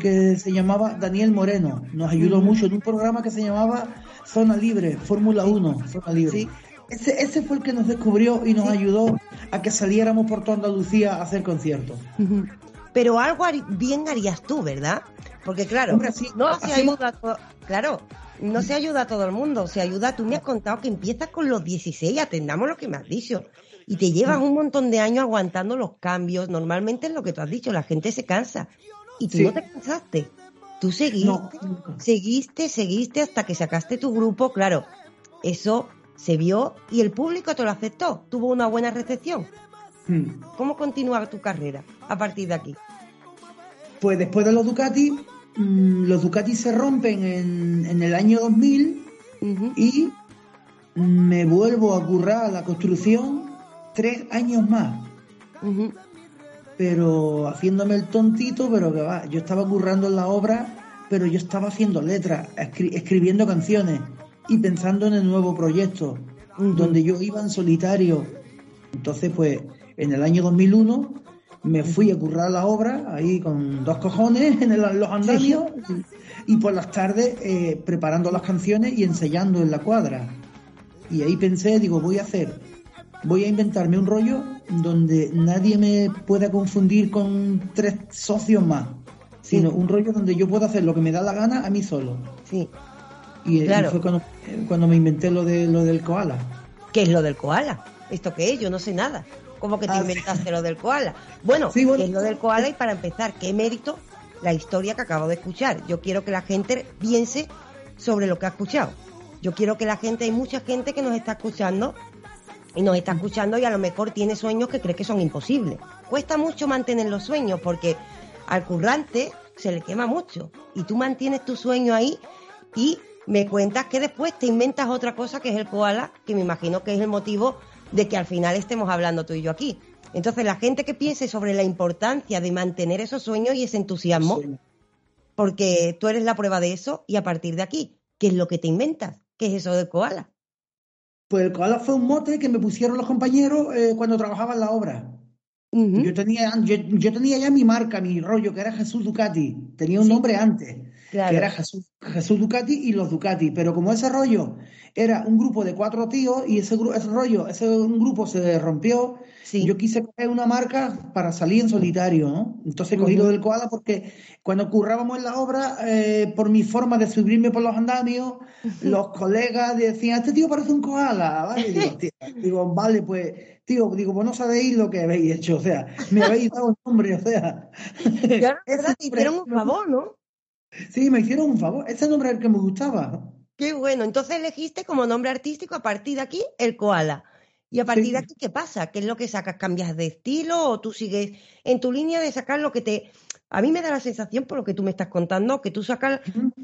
que se llamaba Daniel Moreno, nos ayudó mucho en un programa que se llamaba Zona Libre, Fórmula 1, Zona Libre. Ese, ese fue el que nos descubrió y nos ayudó a que saliéramos por toda Andalucía a hacer conciertos. Pero algo bien harías tú, ¿verdad? Porque claro, no se ayuda a todo, claro, no se ayuda a todo el mundo, se ayuda, tú me has contado que empiezas con los 16, atendamos lo que me has dicho, y te llevas un montón de años aguantando los cambios, normalmente es lo que tú has dicho, la gente se cansa, y tú no te cansaste, tú seguiste, seguiste, seguiste hasta que sacaste tu grupo, claro, eso se vio y el público te lo aceptó, tuvo una buena recepción. Hmm. ¿Cómo continúa tu carrera a partir de aquí? Pues después de los Ducati, mm, los Ducati se rompen en, el año 2000 y me vuelvo a currar la construcción tres años más. Pero haciéndome el tontito, pero que va, yo estaba currando en la obra, pero yo estaba haciendo letras, escribiendo canciones y pensando en el nuevo proyecto, donde yo iba en solitario. Entonces, pues, en el año 2001 me fui a currar la obra ahí con dos cojones en los andamios y, por las tardes eh, preparando las canciones y ensayando en la cuadra. Y ahí pensé, digo, voy a hacer, voy a inventarme un rollo donde nadie me pueda confundir con tres socios más, sino un rollo donde yo pueda hacer lo que me da la gana a mí solo. Sí. Y, y Claro. fue cuando, cuando me inventé lo, de, lo del koala. ¿Qué es lo del koala? ¿Esto qué es? Yo no sé nada. ¿Cómo que te Ah, inventaste lo del koala? Bueno, Sí, bueno. ¿qué es lo del koala? Y para empezar, ¿qué mérito la historia que acabo de escuchar? Yo quiero que la gente piense sobre lo que ha escuchado. Yo quiero que la gente, hay mucha gente que nos está escuchando y nos está escuchando y a lo mejor tiene sueños que cree que son imposibles. Cuesta mucho mantener los sueños porque al currante se le quema mucho y tú mantienes tu sueño ahí y me cuentas que después te inventas otra cosa que es el koala, que me imagino que es el motivo de que al final estemos hablando tú y yo aquí. Entonces, la gente que piense sobre la importancia de mantener esos sueños y ese entusiasmo, porque tú eres la prueba de eso y a partir de aquí, ¿qué es lo que te inventas? ¿Qué es eso del koala? Pues el koala fue un mote que me pusieron los compañeros eh, cuando trabajaba en la obra. Yo tenía, yo, yo tenía ya mi marca, mi rollo, que era Jesús Ducati. Tenía un Sí. nombre antes, Claro. que era Jesús, Jesús Ducati y los Ducati. Pero como ese rollo era un grupo de cuatro tíos y ese, ese rollo, ese un grupo se rompió, Sí. yo quise coger una marca para salir en solitario, ¿no? Entonces cogí lo del koala porque cuando currábamos en la obra, eh, por mi forma de subirme por los andamios, los colegas decían, este tío parece un koala, ¿vale? Digo, "Tío", digo, vale, pues, tío, digo, pues no sabéis lo que habéis hecho, o sea, me habéis dado un nombre, o sea. Claro, verdad, te hicieron un favor, ¿no? Sí, me hicieron un favor, ese nombre es el que me gustaba. Qué bueno. Entonces elegiste como nombre artístico a partir de aquí el koala. Y a partir Sí. de aquí, ¿qué pasa? ¿Qué es lo que sacas? ¿Cambias de estilo o tú sigues en tu línea de sacar lo que te... A mí me da la sensación, por lo que tú me estás contando, que tú sacas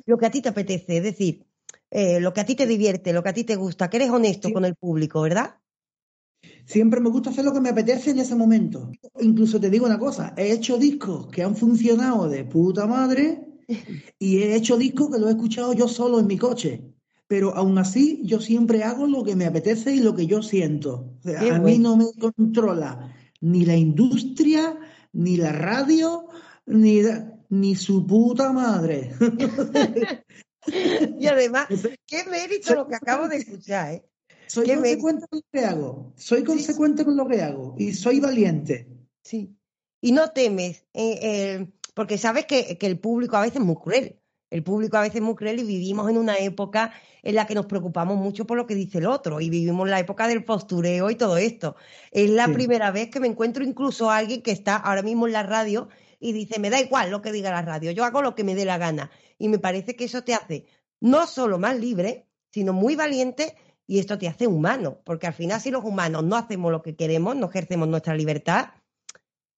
lo que a ti te apetece, es decir, eh, lo que a ti te divierte, lo que a ti te gusta, que eres honesto Sí. con el público, ¿verdad? Siempre me gusta hacer lo que me apetece en ese momento. Incluso te digo una cosa, he hecho discos que han funcionado de puta madre y he hecho discos que lo he escuchado yo solo en mi coche. Pero aún así, yo siempre hago lo que me apetece y lo que yo siento. O sea, Qué a mí no me controla ni la industria, ni la radio, ni, ni su puta madre. Y además, qué mérito lo que acabo de escuchar, ¿eh? Soy Qué mérito. consecuente con lo que hago. Soy consecuente con lo que hago. Y soy valiente. Sí. Y no temes, eh, eh, porque sabes que, que el público a veces es muy cruel. El público a veces es muy cruel y vivimos en una época en la que nos preocupamos mucho por lo que dice el otro y vivimos la época del postureo y todo esto. Es la Sí. primera vez que me encuentro incluso a alguien que está ahora mismo en la radio y dice, me da igual lo que diga la radio, yo hago lo que me dé la gana. Y me parece que eso te hace no solo más libre, sino muy valiente y esto te hace humano, porque al final si los humanos no hacemos lo que queremos, no ejercemos nuestra libertad,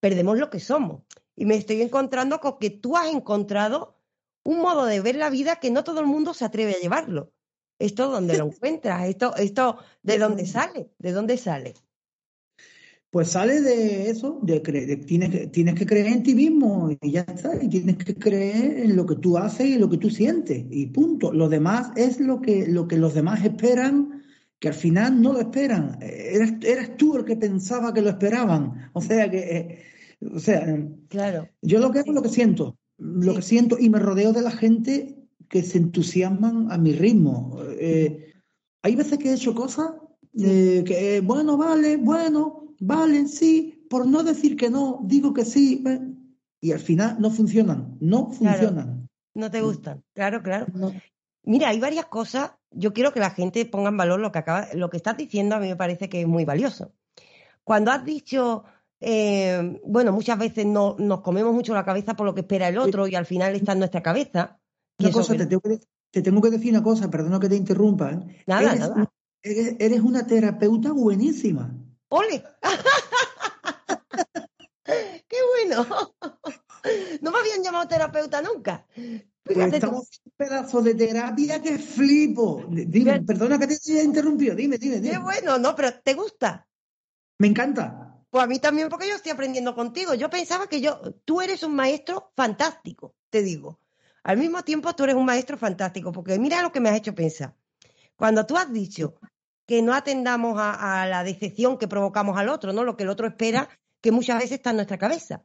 perdemos lo que somos. Y me estoy encontrando con que tú has encontrado un modo de ver la vida que no todo el mundo se atreve a llevarlo. ¿Esto dónde lo encuentras? ¿Esto, esto de dónde sale? ¿De dónde sale? Pues sale de eso, de, tienes, que, tienes que creer en ti mismo y ya está, y tienes que creer en lo que tú haces y lo que tú sientes, y punto. Lo demás es lo que, lo que los demás esperan, que al final no lo esperan. Eres, eres tú el que pensaba que lo esperaban. O sea que, eh, o sea, Claro. yo lo que hago es lo que siento, lo Sí. que siento, y me rodeo de la gente que se entusiasman a mi ritmo. Eh, hay veces que he hecho cosas eh, que, eh, bueno, vale, bueno, vale, sí, por no decir que no, digo que sí, y al final no funcionan, no Claro. funcionan. ¿No te gustan? Claro, claro. No. Mira, hay varias cosas. Yo quiero que la gente ponga en valor lo que acaba, lo que estás diciendo. A mí me parece que es muy valioso. Cuando has dicho, eh, bueno, muchas veces no, nos comemos mucho la cabeza por lo que espera el otro y al final está en nuestra cabeza. Una cosa, te tengo, que, te tengo que decir una cosa, perdona que te interrumpa. ¿eh? Nada, eres, nada. Eres, eres una terapeuta buenísima. ¡Ole! ¡Qué bueno! No me habían llamado terapeuta nunca. Pues estamos un pedazo de terapia que flipo. Dime, perdona que te haya interrumpido, dime, dime, dime. Qué bueno, no, pero ¿te gusta? Me encanta. Pues a mí también, porque yo estoy aprendiendo contigo. Yo pensaba que yo, tú eres un maestro fantástico, te digo. Al mismo tiempo, tú eres un maestro fantástico, porque mira lo que me has hecho pensar. Cuando tú has dicho que no atendamos a, a la decepción que provocamos al otro, ¿no? Lo que el otro espera, que muchas veces está en nuestra cabeza.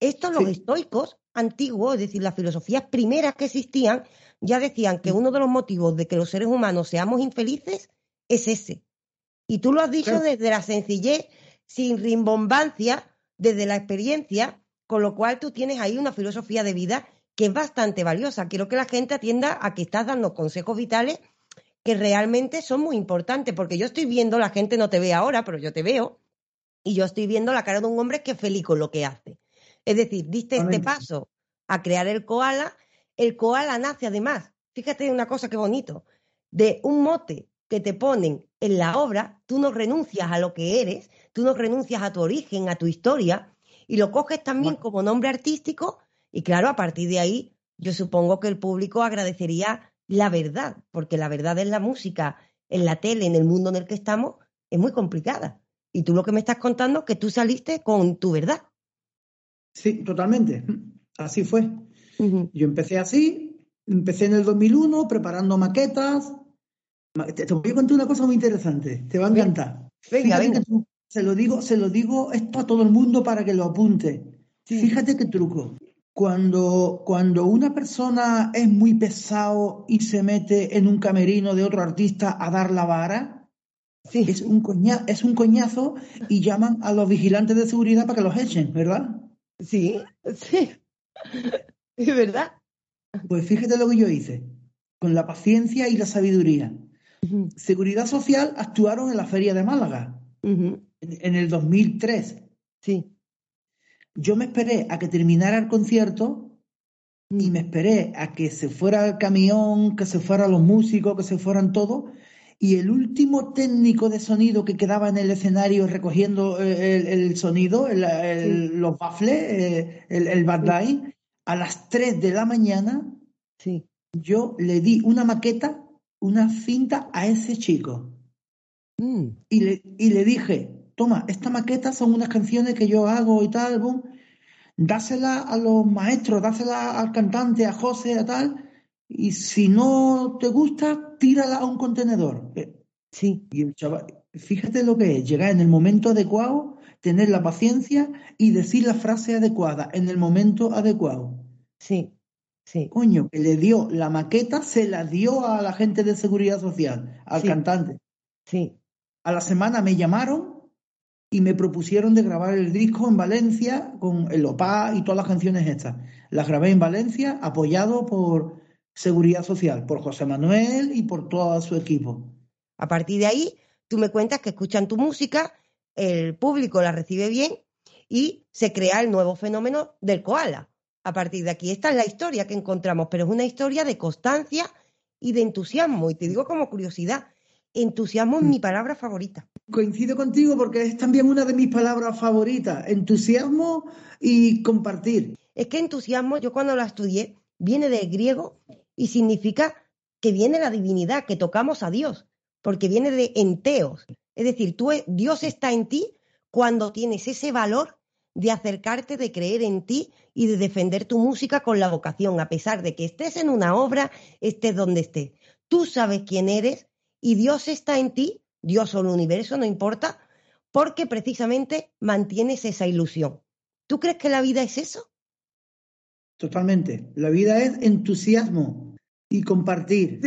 Esto los Sí. estoicos antiguos, es decir, las filosofías primeras que existían, ya decían que uno de los motivos de que los seres humanos seamos infelices es ese. Y tú lo has dicho desde la sencillez, sin rimbombancia, desde la experiencia, con lo cual tú tienes ahí una filosofía de vida que es bastante valiosa. Quiero que la gente atienda a que estás dando consejos vitales que realmente son muy importantes, porque yo estoy viendo, la gente no te ve ahora, pero yo te veo, y yo estoy viendo la cara de un hombre que es feliz con lo que hace. Es decir, diste este paso a crear el koala, el koala nace además, fíjate una cosa que bonito, de un mote que te ponen en la obra, tú no renuncias a lo que eres, tú no renuncias a tu origen, a tu historia, y lo coges también como nombre artístico, y claro, a partir de ahí, yo supongo que el público agradecería la verdad, porque la verdad en la música, en la tele, en el mundo en el que estamos, es muy complicada. Y tú lo que me estás contando es que tú saliste con tu verdad. Sí, totalmente. Así fue. Yo empecé así, empecé en el 2001 preparando maquetas. Te, voy a contar una cosa muy interesante, te va a encantar. Venga, venga. se lo digo, se lo digo esto a todo el mundo para que lo apunte. Fíjate qué truco. Cuando, cuando una persona es muy pesado y se mete en un camerino de otro artista a dar la vara, es, un es un coñazo y llaman a los vigilantes de seguridad para que los echen, ¿verdad? Sí, sí. Es verdad. Pues fíjate lo que yo hice, con la paciencia y la sabiduría. Seguridad Social actuaron en la Feria de Málaga en, el 2003. Sí. Yo me esperé a que terminara el concierto y me esperé a que se fuera el camión, que se fueran los músicos, que se fueran todos y el último técnico de sonido que quedaba en el escenario recogiendo eh, el, sonido, los baffles, eh, el, el a las 3 de la mañana, sí. yo le di una maqueta, una cinta a ese chico. Mm. Y, le, y le dije, toma, esta maqueta son unas canciones que yo hago y tal, boom, dásela a los maestros, dásela al cantante, a José, a tal, y si no te gusta, tírala a un contenedor. Eh, sí. Y el chaval, fíjate lo que es, llegar en el momento adecuado, tener la paciencia y decir la frase adecuada en el momento adecuado. Sí, sí. Coño, que le dio la maqueta, se la dio a la gente de seguridad social, al cantante. Sí. A la semana me llamaron y me propusieron de grabar el disco en Valencia con el OPA y todas las canciones estas. Las grabé en Valencia, apoyado por Seguridad Social, por José Manuel y por todo su equipo. A partir de ahí, tú me cuentas que escuchan tu música, el público la recibe bien y se crea el nuevo fenómeno del koala. A partir de aquí, esta es la historia que encontramos, pero es una historia de constancia y de entusiasmo. Y te digo como curiosidad, entusiasmo es mi palabra favorita. Coincido contigo porque es también una de mis palabras favoritas, entusiasmo y compartir. Es que entusiasmo, yo cuando la estudié, viene del griego y significa que viene la divinidad, que tocamos a Dios, porque viene de enteos. Es decir, tú, Dios está en ti cuando tienes ese valor de acercarte, de creer en ti y de defender tu música con la vocación, a pesar de que estés en una obra, estés donde estés. Tú sabes quién eres y Dios está en ti, Dios o el universo, no importa, porque precisamente mantienes esa ilusión. ¿Tú crees que la vida es eso? Totalmente. La vida es entusiasmo y compartir.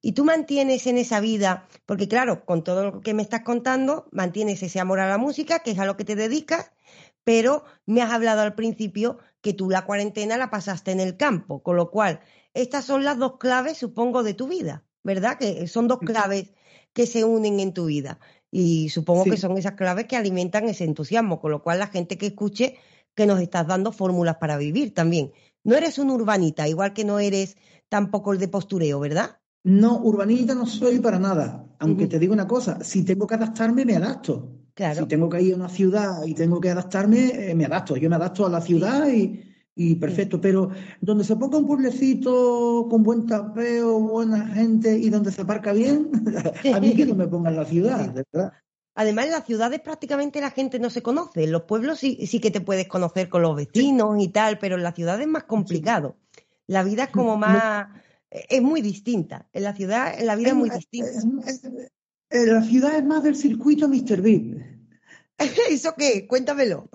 Y tú mantienes en esa vida, porque claro, con todo lo que me estás contando, mantienes ese amor a la música, que es a lo que te dedicas, pero me has hablado al principio que tú la cuarentena la pasaste en el campo, con lo cual estas son las dos claves, supongo, de tu vida, ¿verdad? Que son dos claves que se unen en tu vida. Y supongo que son esas claves que alimentan ese entusiasmo, con lo cual la gente que escuche que nos estás dando fórmulas para vivir también. No eres un urbanita, igual que no eres tampoco el de postureo, ¿verdad? No, urbanita no soy para nada. Aunque te digo una cosa, si tengo que adaptarme, me adapto. Claro. Si tengo que ir a una ciudad y tengo que adaptarme, eh, me adapto. Yo me adapto a la ciudad y, perfecto. Pero donde se ponga un pueblecito con buen tapeo, buena gente y donde se aparca bien, a mí que no me ponga en la ciudad, ¿verdad? Además, en las ciudades prácticamente la gente no se conoce. En los pueblos sí, sí que te puedes conocer con los vecinos y tal, pero en la ciudad es más complicado. La vida es como más... Es muy distinta. En la ciudad, en la vida es, muy distinta. en la ciudad es más del circuito Mr. Beat. ¿Eso qué? Cuéntamelo.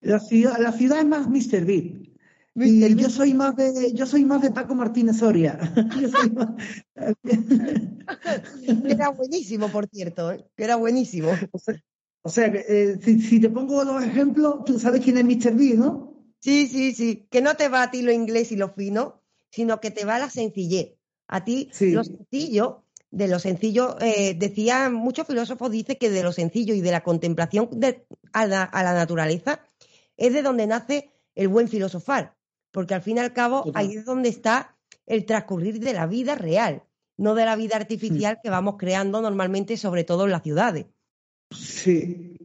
La ciudad, la ciudad es más Mr. Beat. Y yo soy más de, yo soy más de Paco Martínez Soria. era buenísimo, por cierto, ¿eh? era buenísimo. O sea, que, eh, si, te pongo dos ejemplos, tú sabes quién es Mr. B, ¿no? Sí, sí, sí. Que no te va a ti lo inglés y lo fino, sino que te va la sencillez. A ti Sí. lo sencillo, de lo sencillo, eh, decía, muchos filósofos dicen que de lo sencillo y de la contemplación de- a, la, a la naturaleza es de donde nace el buen filosofar. Porque al fin y al cabo ahí es donde está el transcurrir de la vida real, no de la vida artificial que vamos creando normalmente, sobre todo en las ciudades. Sí,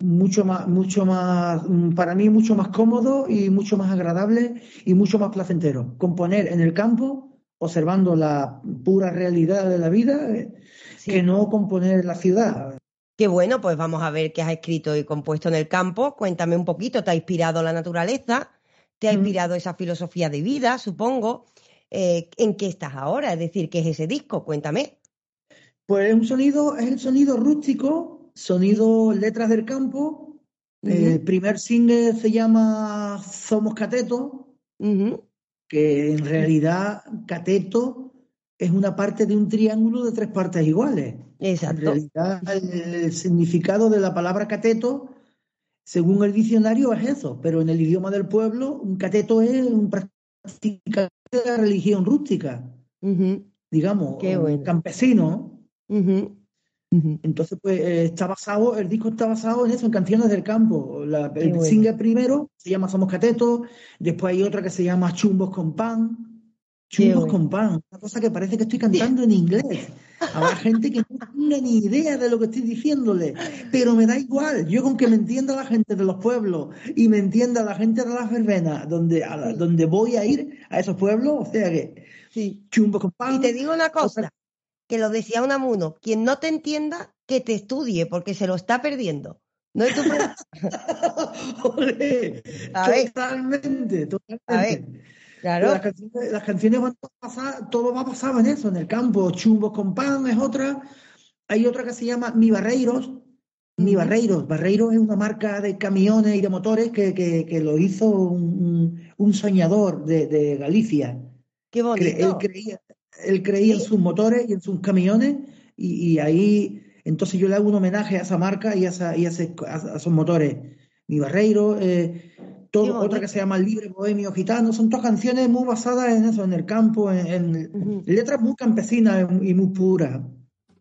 mucho más, mucho más, mm, para mí mucho más cómodo y mucho más agradable y mucho más placentero. Componer en el campo, observando la pura realidad de la vida, eh, Sí. que no componer la ciudad. Qué bueno, pues vamos a ver qué has escrito y compuesto en el campo. Cuéntame un poquito, ¿te ha inspirado la naturaleza? ¿Te ha Mm. inspirado esa filosofía de vida, supongo? Eh, ¿En qué estás ahora? Es decir, ¿qué es ese disco? Cuéntame. Pues es un sonido, es el sonido rústico, sonido letras del campo. El primer single se llama Somos Cateto. Que en realidad cateto es una parte de un triángulo de tres partes iguales. En Exacto. realidad, el, significado de la palabra cateto, según el diccionario, es eso, pero en el idioma del pueblo, un cateto es un practicante de la religión rústica, digamos, Qué un campesino. Entonces, pues eh, está basado, el disco está basado en eso, en canciones del campo. La- el bueno. single primero se llama Somos Catetos, después hay otra que se llama Chumbos con pan. Chumbos bueno. con pan, una cosa que parece que estoy cantando en inglés. Habrá gente que no tenga ni idea de lo que estoy diciéndole, pero me da igual. Yo con que me entienda la gente de los pueblos y me entienda la gente de las verbenas, donde, a la- donde voy a ir a esos pueblos, o sea que Sí. chumbos con pan. Y te digo una cosa, que lo decía Unamuno, quien no te entienda, que te estudie, porque se lo está perdiendo. No es tu A ver. totalmente, totalmente. A ver, claro. Las canciones, las canciones van todas basadas- todo va basado en eso, en el campo. Chumbos con pan es otra. Hay otra que se llama Mi Barreiros. Mi. Barreiros. Barreiros es una marca de camiones y de motores que, que- que lo hizo un, soñador de, de Galicia. Qué Cre- él bonito. creía, él creía en sus motores y en sus camiones y, y ahí, entonces yo le hago un homenaje a esa marca y a, esa- y a, ese- a- a esos motores. Mi Barreiro, eh, todo, otra que se llama Libre Bohemio Gitano, son todas canciones muy basadas en eso, en el campo, en, letras muy campesinas y muy puras.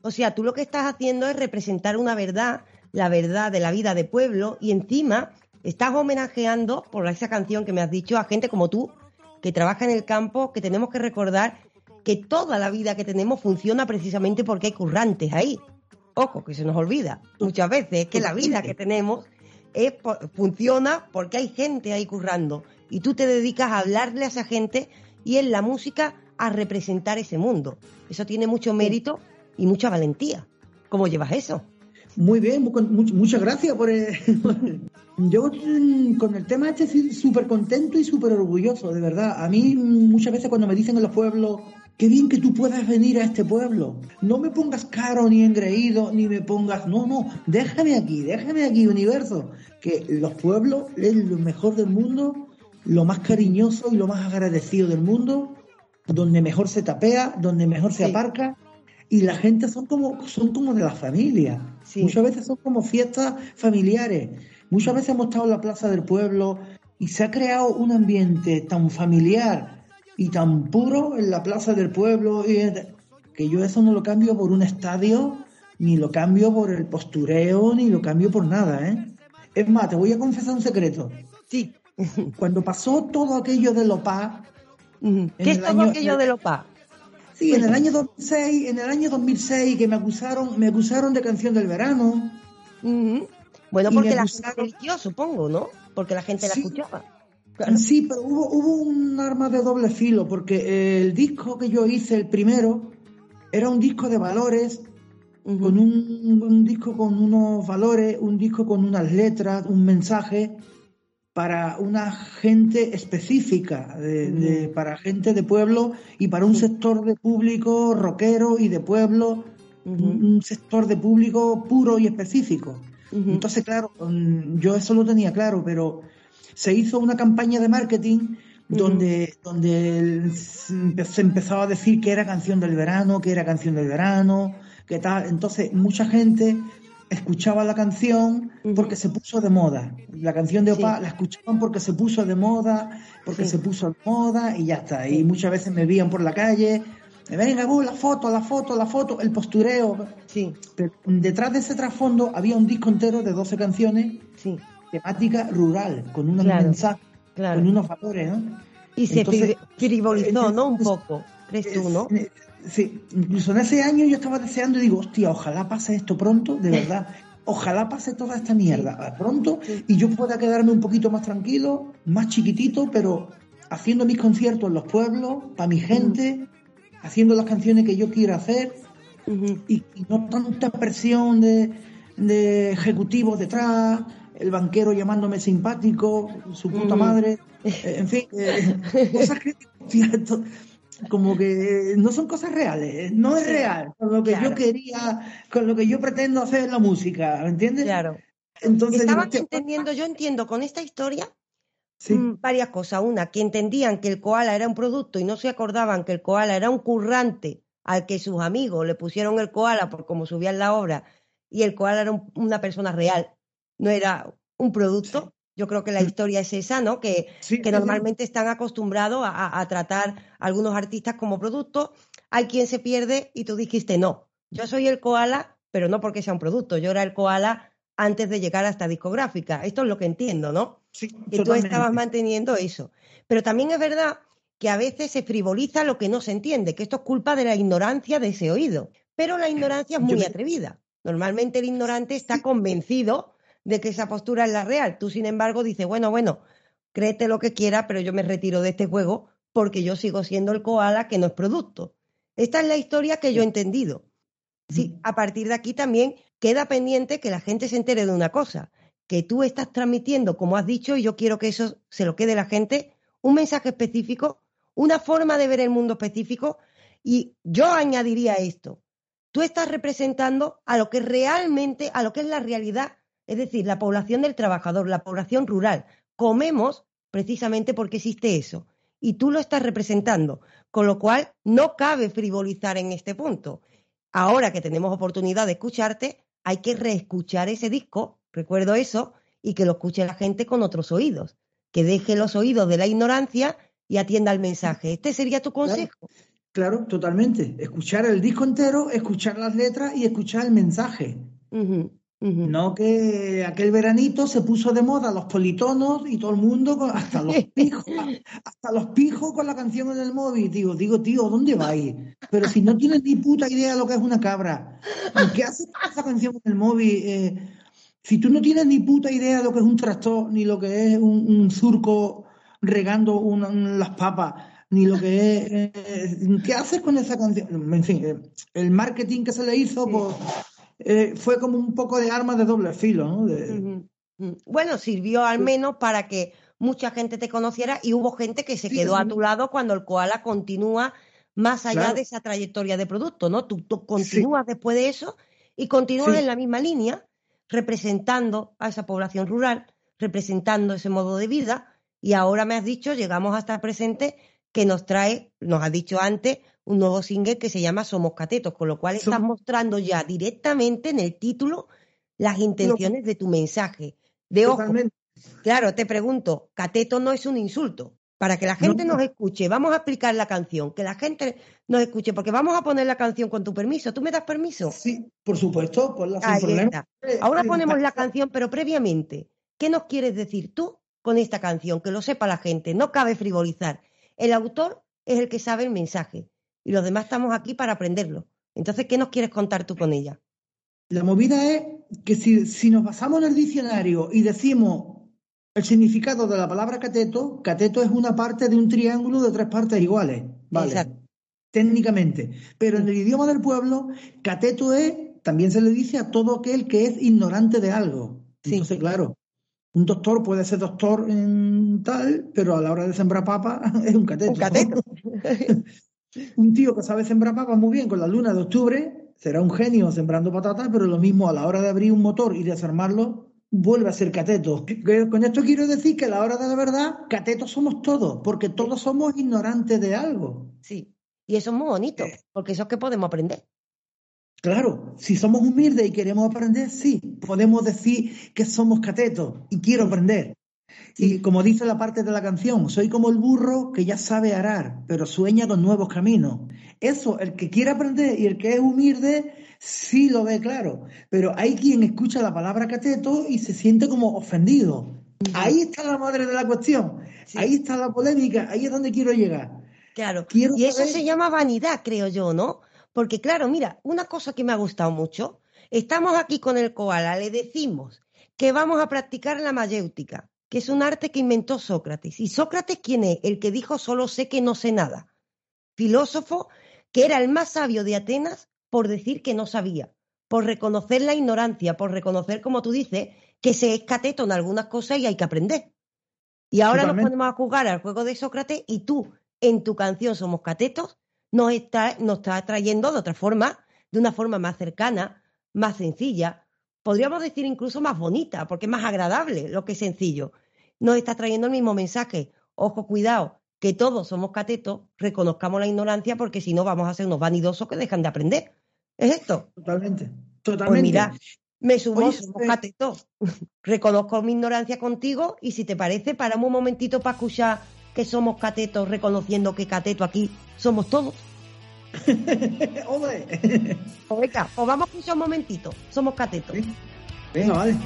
O sea, tú lo que estás haciendo es representar una verdad, la verdad de la vida de pueblo, y encima estás homenajeando por esa canción que me has dicho a gente como tú, que trabaja en el campo, que tenemos que recordar que toda la vida que tenemos funciona precisamente porque hay currantes ahí. Ojo, que se nos olvida muchas veces es que la vida que tenemos es funciona porque hay gente ahí currando y tú te dedicas a hablarle a esa gente y en la música a representar ese mundo. Eso tiene mucho mérito y mucha valentía. ¿Cómo llevas eso? Muy bien, muy muchas gracias por el- Yo mm, con el tema este estoy súper contento y súper orgulloso, de verdad. A mí mm, muchas veces cuando me dicen en los pueblos, qué bien que tú puedas venir a este pueblo. No me pongas caro ni engreído, ni me pongas, no, no, déjame aquí, déjame aquí, universo. Que los pueblos es lo mejor del mundo, lo más cariñoso y lo más agradecido del mundo, donde mejor se tapea, donde mejor se aparca y la gente son como, son como de la familia. Sí. Muchas veces son como fiestas familiares. Muchas veces hemos estado en la plaza del pueblo y se ha creado un ambiente tan familiar y tan puro en la plaza del pueblo y que yo eso no lo cambio por un estadio, ni lo cambio por el postureo, ni lo cambio por nada, ¿eh? Es más, te voy a confesar un secreto. Sí. Cuando pasó todo aquello de Lopá. ¿Qué es todo año- aquello de Lopa? Sí, en el año 2006, en el año 2006 que me acusaron, me acusaron de canción del verano. Bueno, porque la gente eligió, supongo, ¿no? Porque la gente la escuchaba. Claro. Sí, pero hubo, hubo un arma de doble filo, porque el disco que yo hice, el primero, era un disco de valores, con un, un disco con unos valores, un disco con unas letras, un mensaje para una gente específica, de- de- para gente de pueblo y para un sector de público rockero y de pueblo, un, sector de público puro y específico. Entonces, claro, mm, yo eso lo tenía claro, pero se hizo una campaña de marketing donde, donde se empe- se empezaba a decir que era canción del verano, que era canción del verano, que tal. Entonces, mucha gente escuchaba la canción porque se puso de moda. La canción de Opa la escuchaban porque se puso de moda, porque se puso de moda y ya está. Y muchas veces me veían por la calle, venga, uh, la foto, la foto, la foto, el postureo. Sí. Pero detrás de ese trasfondo había un disco entero de 12 canciones, sí. Temática rural, con unos Claro, mensajes, claro. con unos valores, ¿no? Y se Entonces, frivolizó, ¿no? Un poco, crees tú, ¿no? Sí, incluso en ese año yo estaba deseando y digo, hostia, ojalá pase esto pronto, de verdad. Ojalá pase toda esta mierda pronto y yo pueda quedarme un poquito más tranquilo, más chiquitito, pero haciendo mis conciertos en los pueblos, para mi gente, haciendo las canciones que yo quiero hacer y, y no tanta presión de, de ejecutivos detrás, el banquero llamándome simpático, su puta Ujú. madre, eh, en fin, eh, cosas esto- como que no son cosas reales, no es real con lo que claro. yo quería, con lo que yo pretendo hacer en la música, ¿me entiendes? Claro. Entonces, digo, Estaban hostia, entendiendo, yo entiendo con esta historia Sí. mm, varias cosas. Una, que entendían que el koala era un producto y no se acordaban que el koala era un currante al que sus amigos le pusieron el koala por cómo subían la obra y el koala era un- una persona real, no era un producto. Yo creo que la historia es esa, ¿no? Que, Sí, que normalmente están acostumbrados a, tratar a algunos artistas como producto. Hay quien se pierde y tú dijiste, no, yo soy el koala, pero no porque sea un producto, yo era el koala antes de llegar a esta discográfica. Esto es lo que entiendo, ¿no? Sí, que tú estabas manteniendo eso. Pero también es verdad que a veces se frivoliza lo que no se entiende, que esto es culpa de la ignorancia de ese oído. Pero la ignorancia es muy atrevida. Normalmente el ignorante está convencido de que esa postura es la real. Tú, sin embargo, dices, bueno, bueno, créete lo que quiera, pero yo me retiro de este juego porque yo sigo siendo el koala que no es producto. Esta es la historia que yo he entendido. Sí, a partir de aquí también queda pendiente que la gente se entere de una cosa, que tú estás transmitiendo, como has dicho, y yo quiero que eso se lo quede la gente, un mensaje específico, una forma de ver el mundo específico, y yo añadiría esto. Tú estás representando a lo que realmente, a lo que es la realidad, es decir, la población del trabajador, la población rural. Comemos precisamente porque existe eso. Y tú lo estás representando, con lo cual no cabe frivolizar en este punto ahora que tenemos oportunidad de escucharte, hay que reescuchar ese disco, recuerdo eso, y que lo escuche la gente con otros oídos, que deje los oídos de la ignorancia y atienda al mensaje. Este sería tu consejo. Claro, totalmente. Escuchar el disco entero, escuchar las letras y escuchar el mensaje. No que aquel veranito se puso de moda los politonos y todo el mundo, con- hasta los pijos, hasta los pijos con la canción en el móvil. Digo, digo, tío, ¿dónde vais? Pero si no tienes ni puta idea de lo que es una cabra, ¿qué haces con esa canción en el móvil? Eh, si tú no tienes ni puta idea de lo que es un tractor, ni lo que es un, un surco regando una- las papas, ni lo que es... eh, ¿Qué haces con esa canción? En fin, eh, el marketing que se le hizo pues, eh, fue como un poco de arma de doble filo, ¿no? De-. Bueno, sirvió al menos para que mucha gente te conociera y hubo gente que se Sí, quedó sí. a tu lado cuando el koala continúa más allá Claro. de esa trayectoria de producto, ¿no? Tú, tú continúas después de eso y continúas en la misma línea, representando a esa población rural, representando ese modo de vida y ahora me has dicho, llegamos hasta el presente, que nos trae, nos has dicho antes, un nuevo single que se llama Somos Catetos, con lo cual estás mostrando ya directamente en el título las intenciones de tu mensaje. De ojo, Totalmente. claro, te pregunto, cateto no es un insulto. Para que la gente No. nos escuche, vamos a explicar la canción, que la gente nos escuche, porque vamos a poner la canción con tu permiso. ¿Tú me das permiso? Sí, por supuesto, ponla sin Ahí problema. está. Ahora ponemos la canción, pero previamente, ¿qué nos quieres decir tú con esta canción? Que lo sepa la gente, no cabe frivolizar. El autor es el que sabe el mensaje y los demás estamos aquí para aprenderlo. Entonces, ¿qué nos quieres contar tú con ella? La movida es que si, si nos basamos en el diccionario y decimos el significado de la palabra cateto, cateto es una parte de un triángulo de tres partes iguales, ¿vale? Exacto. Técnicamente. Pero en el idioma del pueblo, cateto es, también se le dice a todo aquel que es ignorante de algo. Entonces, claro, un doctor puede ser doctor en tal, pero a la hora de sembrar papa es un cateto. Un cateto. un tío que sabe sembrar papas muy bien con la luna de octubre será un genio sembrando patatas, pero lo mismo a la hora de abrir un motor y desarmarlo, vuelve a ser cateto. Con esto quiero decir que a la hora de la verdad, catetos somos todos, porque todos somos ignorantes de algo. Sí, y eso es muy bonito, porque eso es que podemos aprender. Claro, si somos humildes y queremos aprender, sí, podemos decir que somos catetos y quiero aprender. Y como dice la parte de la canción, soy como el burro que ya sabe arar, pero sueña con nuevos caminos. Eso, el que quiere aprender y el que es humilde, sí lo ve claro. Pero hay quien escucha la palabra cateto y se siente como ofendido. Ahí está la madre de la cuestión. Ahí está la polémica. Ahí es donde quiero llegar. Claro. Quiero y eso saber- se llama vanidad, creo yo, ¿no? Porque claro, mira, una cosa que me ha gustado mucho, estamos aquí con el koala, le decimos que vamos a practicar la mayéutica, que es un arte que inventó Sócrates. ¿Y Sócrates quién es? El que dijo solo sé que no sé nada. Filósofo que era el más sabio de Atenas por decir que no sabía, por reconocer la ignorancia, por reconocer, como tú dices, que se es cateto en algunas cosas y hay que aprender. Y ahora nos ponemos a jugar al juego de Sócrates y tú, en tu canción Somos Catetos, nos está, nos está trayendo de otra forma, de una forma más cercana, más sencilla, podríamos decir incluso más bonita, porque es más agradable lo que es sencillo. Nos está trayendo el mismo mensaje. Ojo, cuidado, que todos somos catetos, reconozcamos la ignorancia, porque si no vamos a ser unos vanidosos que dejan de aprender. ¿Es esto? Totalmente. Pues Totalmente. mira, me sumo, Oye, somos eh, catetos. Reconozco mi ignorancia contigo y si te parece, paramos un momentito para escuchar que somos catetos, reconociendo que cateto aquí somos todos. Hombre. Pues venga, pues vamos a escuchar un momentito. Somos catetos. Venga, vale.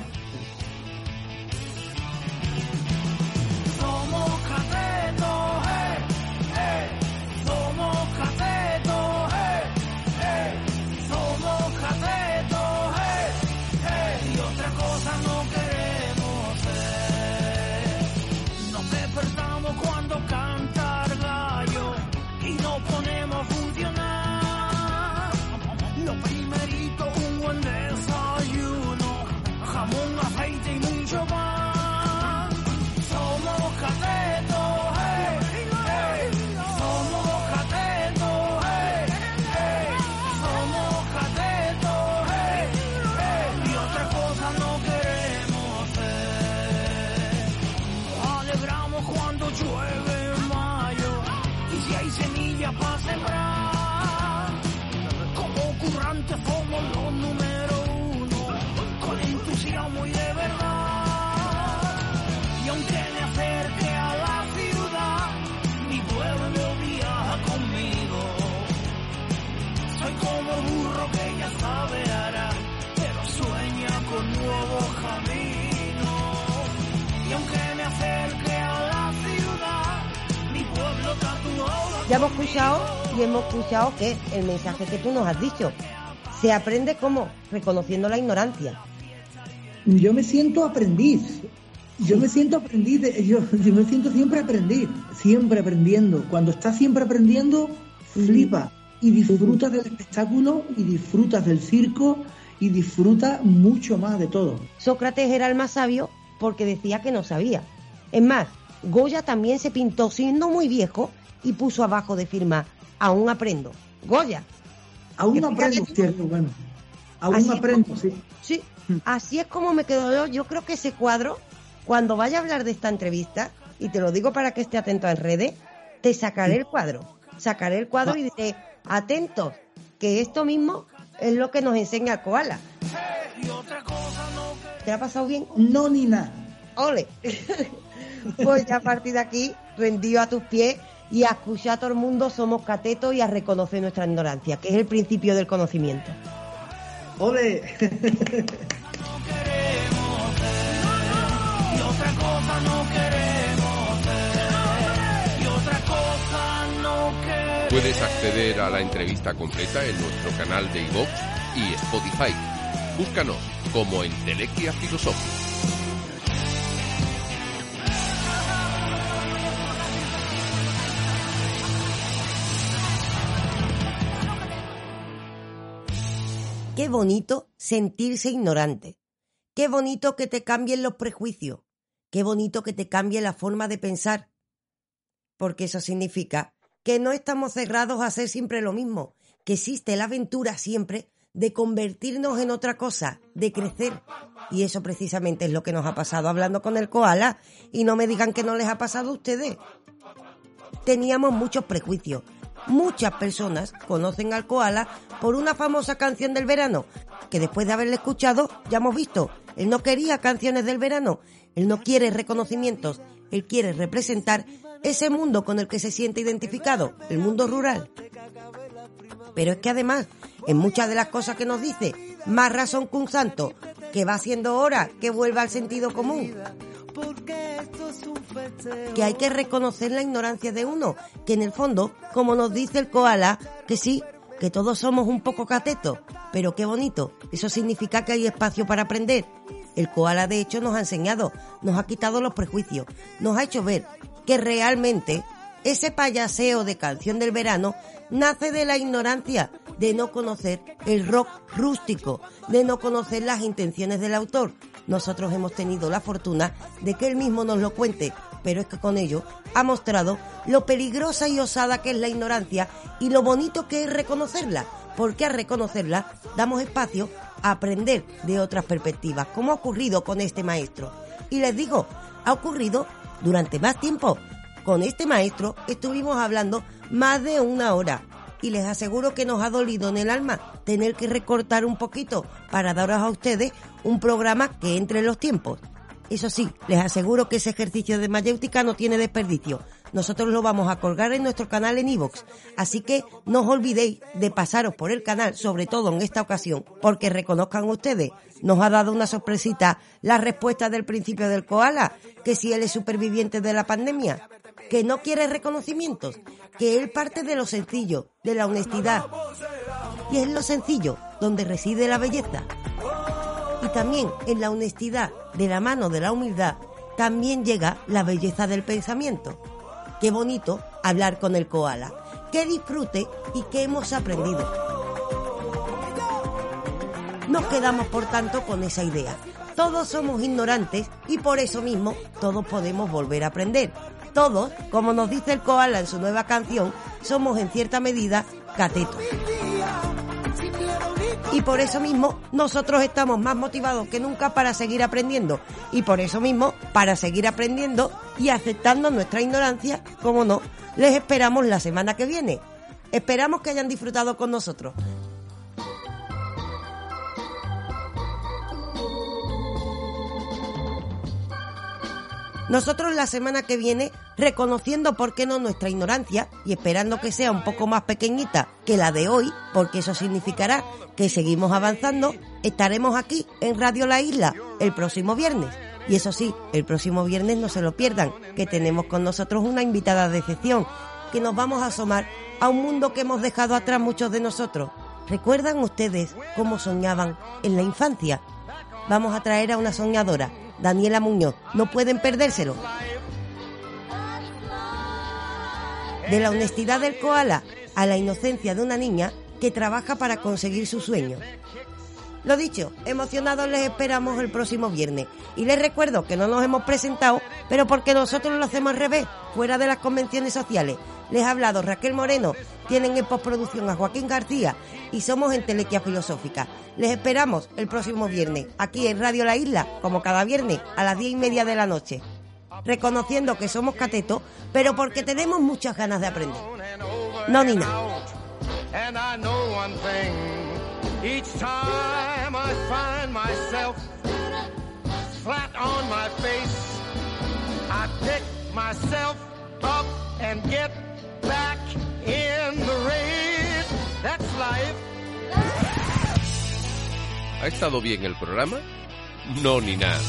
Ya hemos escuchado y hemos escuchado que el mensaje que tú nos has dicho se aprende como reconociendo la ignorancia. Yo me siento aprendiz. Yo me siento aprendiz. de- yo, yo me siento siempre aprendiz. Siempre aprendiendo. Cuando estás siempre aprendiendo, flipa. Y disfrutas del espectáculo, y disfrutas del circo, y disfrutas mucho más de todo. Sócrates era el más sabio porque decía que no sabía. Es más, Goya también se pintó siendo muy viejo y puso abajo de firma, aún aprendo. Goya. Aún aprendo, cierto, bueno. Aún aprendo, como- sí. Sí, así es como me quedo yo. Yo creo que ese cuadro, cuando vaya a hablar de esta entrevista, y te lo digo para que esté atento en redes, te sacaré el cuadro. Sacaré el cuadro y diré, atentos, que esto mismo es lo que nos enseña el koala. ¿Te ha pasado bien? No, ni nada. Ole. pues ya a partir de aquí, rendido a tus pies y a escuchar a todo el mundo, somos catetos y a reconocer nuestra ignorancia, que es el principio del conocimiento. ¡Ole! Y otra cosa no queremos ser. Y otra cosa no queremos Puedes acceder a la entrevista completa en nuestro canal de iVoox y Spotify. Búscanos como Entelequia Filosofía. Qué bonito sentirse ignorante. Qué bonito que te cambien los prejuicios. Qué bonito que te cambie la forma de pensar. Porque eso significa que no estamos cerrados a hacer siempre lo mismo, que existe la aventura siempre de convertirnos en otra cosa, de crecer. Y eso precisamente es lo que nos ha pasado hablando con el koala. Y no me digan que no les ha pasado a ustedes. Teníamos muchos prejuicios, muchas personas conocen al koala por una famosa canción del verano, que después de haberla escuchado ya hemos visto, él no quería canciones del verano, él no quiere reconocimientos, él quiere representar ese mundo con el que se siente identificado, el mundo rural. Pero es que además, en muchas de las cosas que nos dice, más razón que un santo, que va siendo hora que vuelva al sentido común. Que hay que reconocer la ignorancia de uno, que en el fondo, como nos dice el koala, que sí, que todos somos un poco catetos, pero qué bonito, eso significa que hay espacio para aprender. El koala de hecho nos ha enseñado, nos ha quitado los prejuicios, nos ha hecho ver que realmente ese payaseo de canción del verano nace de la ignorancia, de no conocer el rock rústico, de no conocer las intenciones del autor. Nosotros hemos tenido la fortuna de que él mismo nos lo cuente, pero es que con ello ha mostrado lo peligrosa y osada que es la ignorancia y lo bonito que es reconocerla, porque al reconocerla damos espacio a aprender de otras perspectivas, como ha ocurrido con este maestro. Y les digo, ha ocurrido durante más tiempo. Con este maestro estuvimos hablando más de una hora y les aseguro que nos ha dolido en el alma tener que recortar un poquito para daros a ustedes un programa que entre en los tiempos. Eso sí, les aseguro que ese ejercicio de mayéutica no tiene desperdicio. Nosotros lo vamos a colgar en nuestro canal en iVoox. Así que no os olvidéis de pasaros por el canal, sobre todo en esta ocasión, porque reconozcan ustedes, nos ha dado una sorpresita la respuesta del principio del koala, que si él es superviviente de la pandemia, que no quiere reconocimientos, que él parte de lo sencillo, de la honestidad. Y es lo sencillo donde reside la belleza. Y también en la honestidad, de la mano de la humildad, también llega la belleza del pensamiento. Qué bonito hablar con el koala. Qué disfrute y qué hemos aprendido. Nos quedamos, por tanto, con esa idea. Todos somos ignorantes y por eso mismo todos podemos volver a aprender. Todos, como nos dice el koala en su nueva canción, somos en cierta medida catetos. Y por eso mismo nosotros estamos más motivados que nunca para seguir aprendiendo. Y por eso mismo, para seguir aprendiendo y aceptando nuestra ignorancia, como no, les esperamos la semana que viene. Esperamos que hayan disfrutado con nosotros. Nosotros la semana que viene, reconociendo por qué no nuestra ignorancia y esperando que sea un poco más pequeñita que la de hoy, porque eso significará que seguimos avanzando, estaremos aquí en Radio La Isla el próximo viernes. Y eso sí, el próximo viernes no se lo pierdan, que tenemos con nosotros una invitada de excepción, que nos vamos a asomar a un mundo que hemos dejado atrás muchos de nosotros. ¿Recuerdan ustedes cómo soñaban en la infancia? Vamos a traer a una soñadora Daniela Muñoz. No pueden perdérselo. De la honestidad del koala a la inocencia de una niña que trabaja para conseguir su sueño. Lo dicho, emocionados les esperamos el próximo viernes. Y les recuerdo que no nos hemos presentado, pero porque nosotros lo hacemos al revés, fuera de las convenciones sociales. Les ha hablado Raquel Moreno, tienen en postproducción a Joaquín García y somos en Telequia Filosófica. Les esperamos el próximo viernes, aquí en Radio La Isla, como cada viernes, a las diez y media de la noche. Reconociendo que somos catetos, pero porque tenemos muchas ganas de aprender. No, ni nada. Face, myself up and get back in the race. That's life. ¿Ha estado bien el programa? No, ni nada.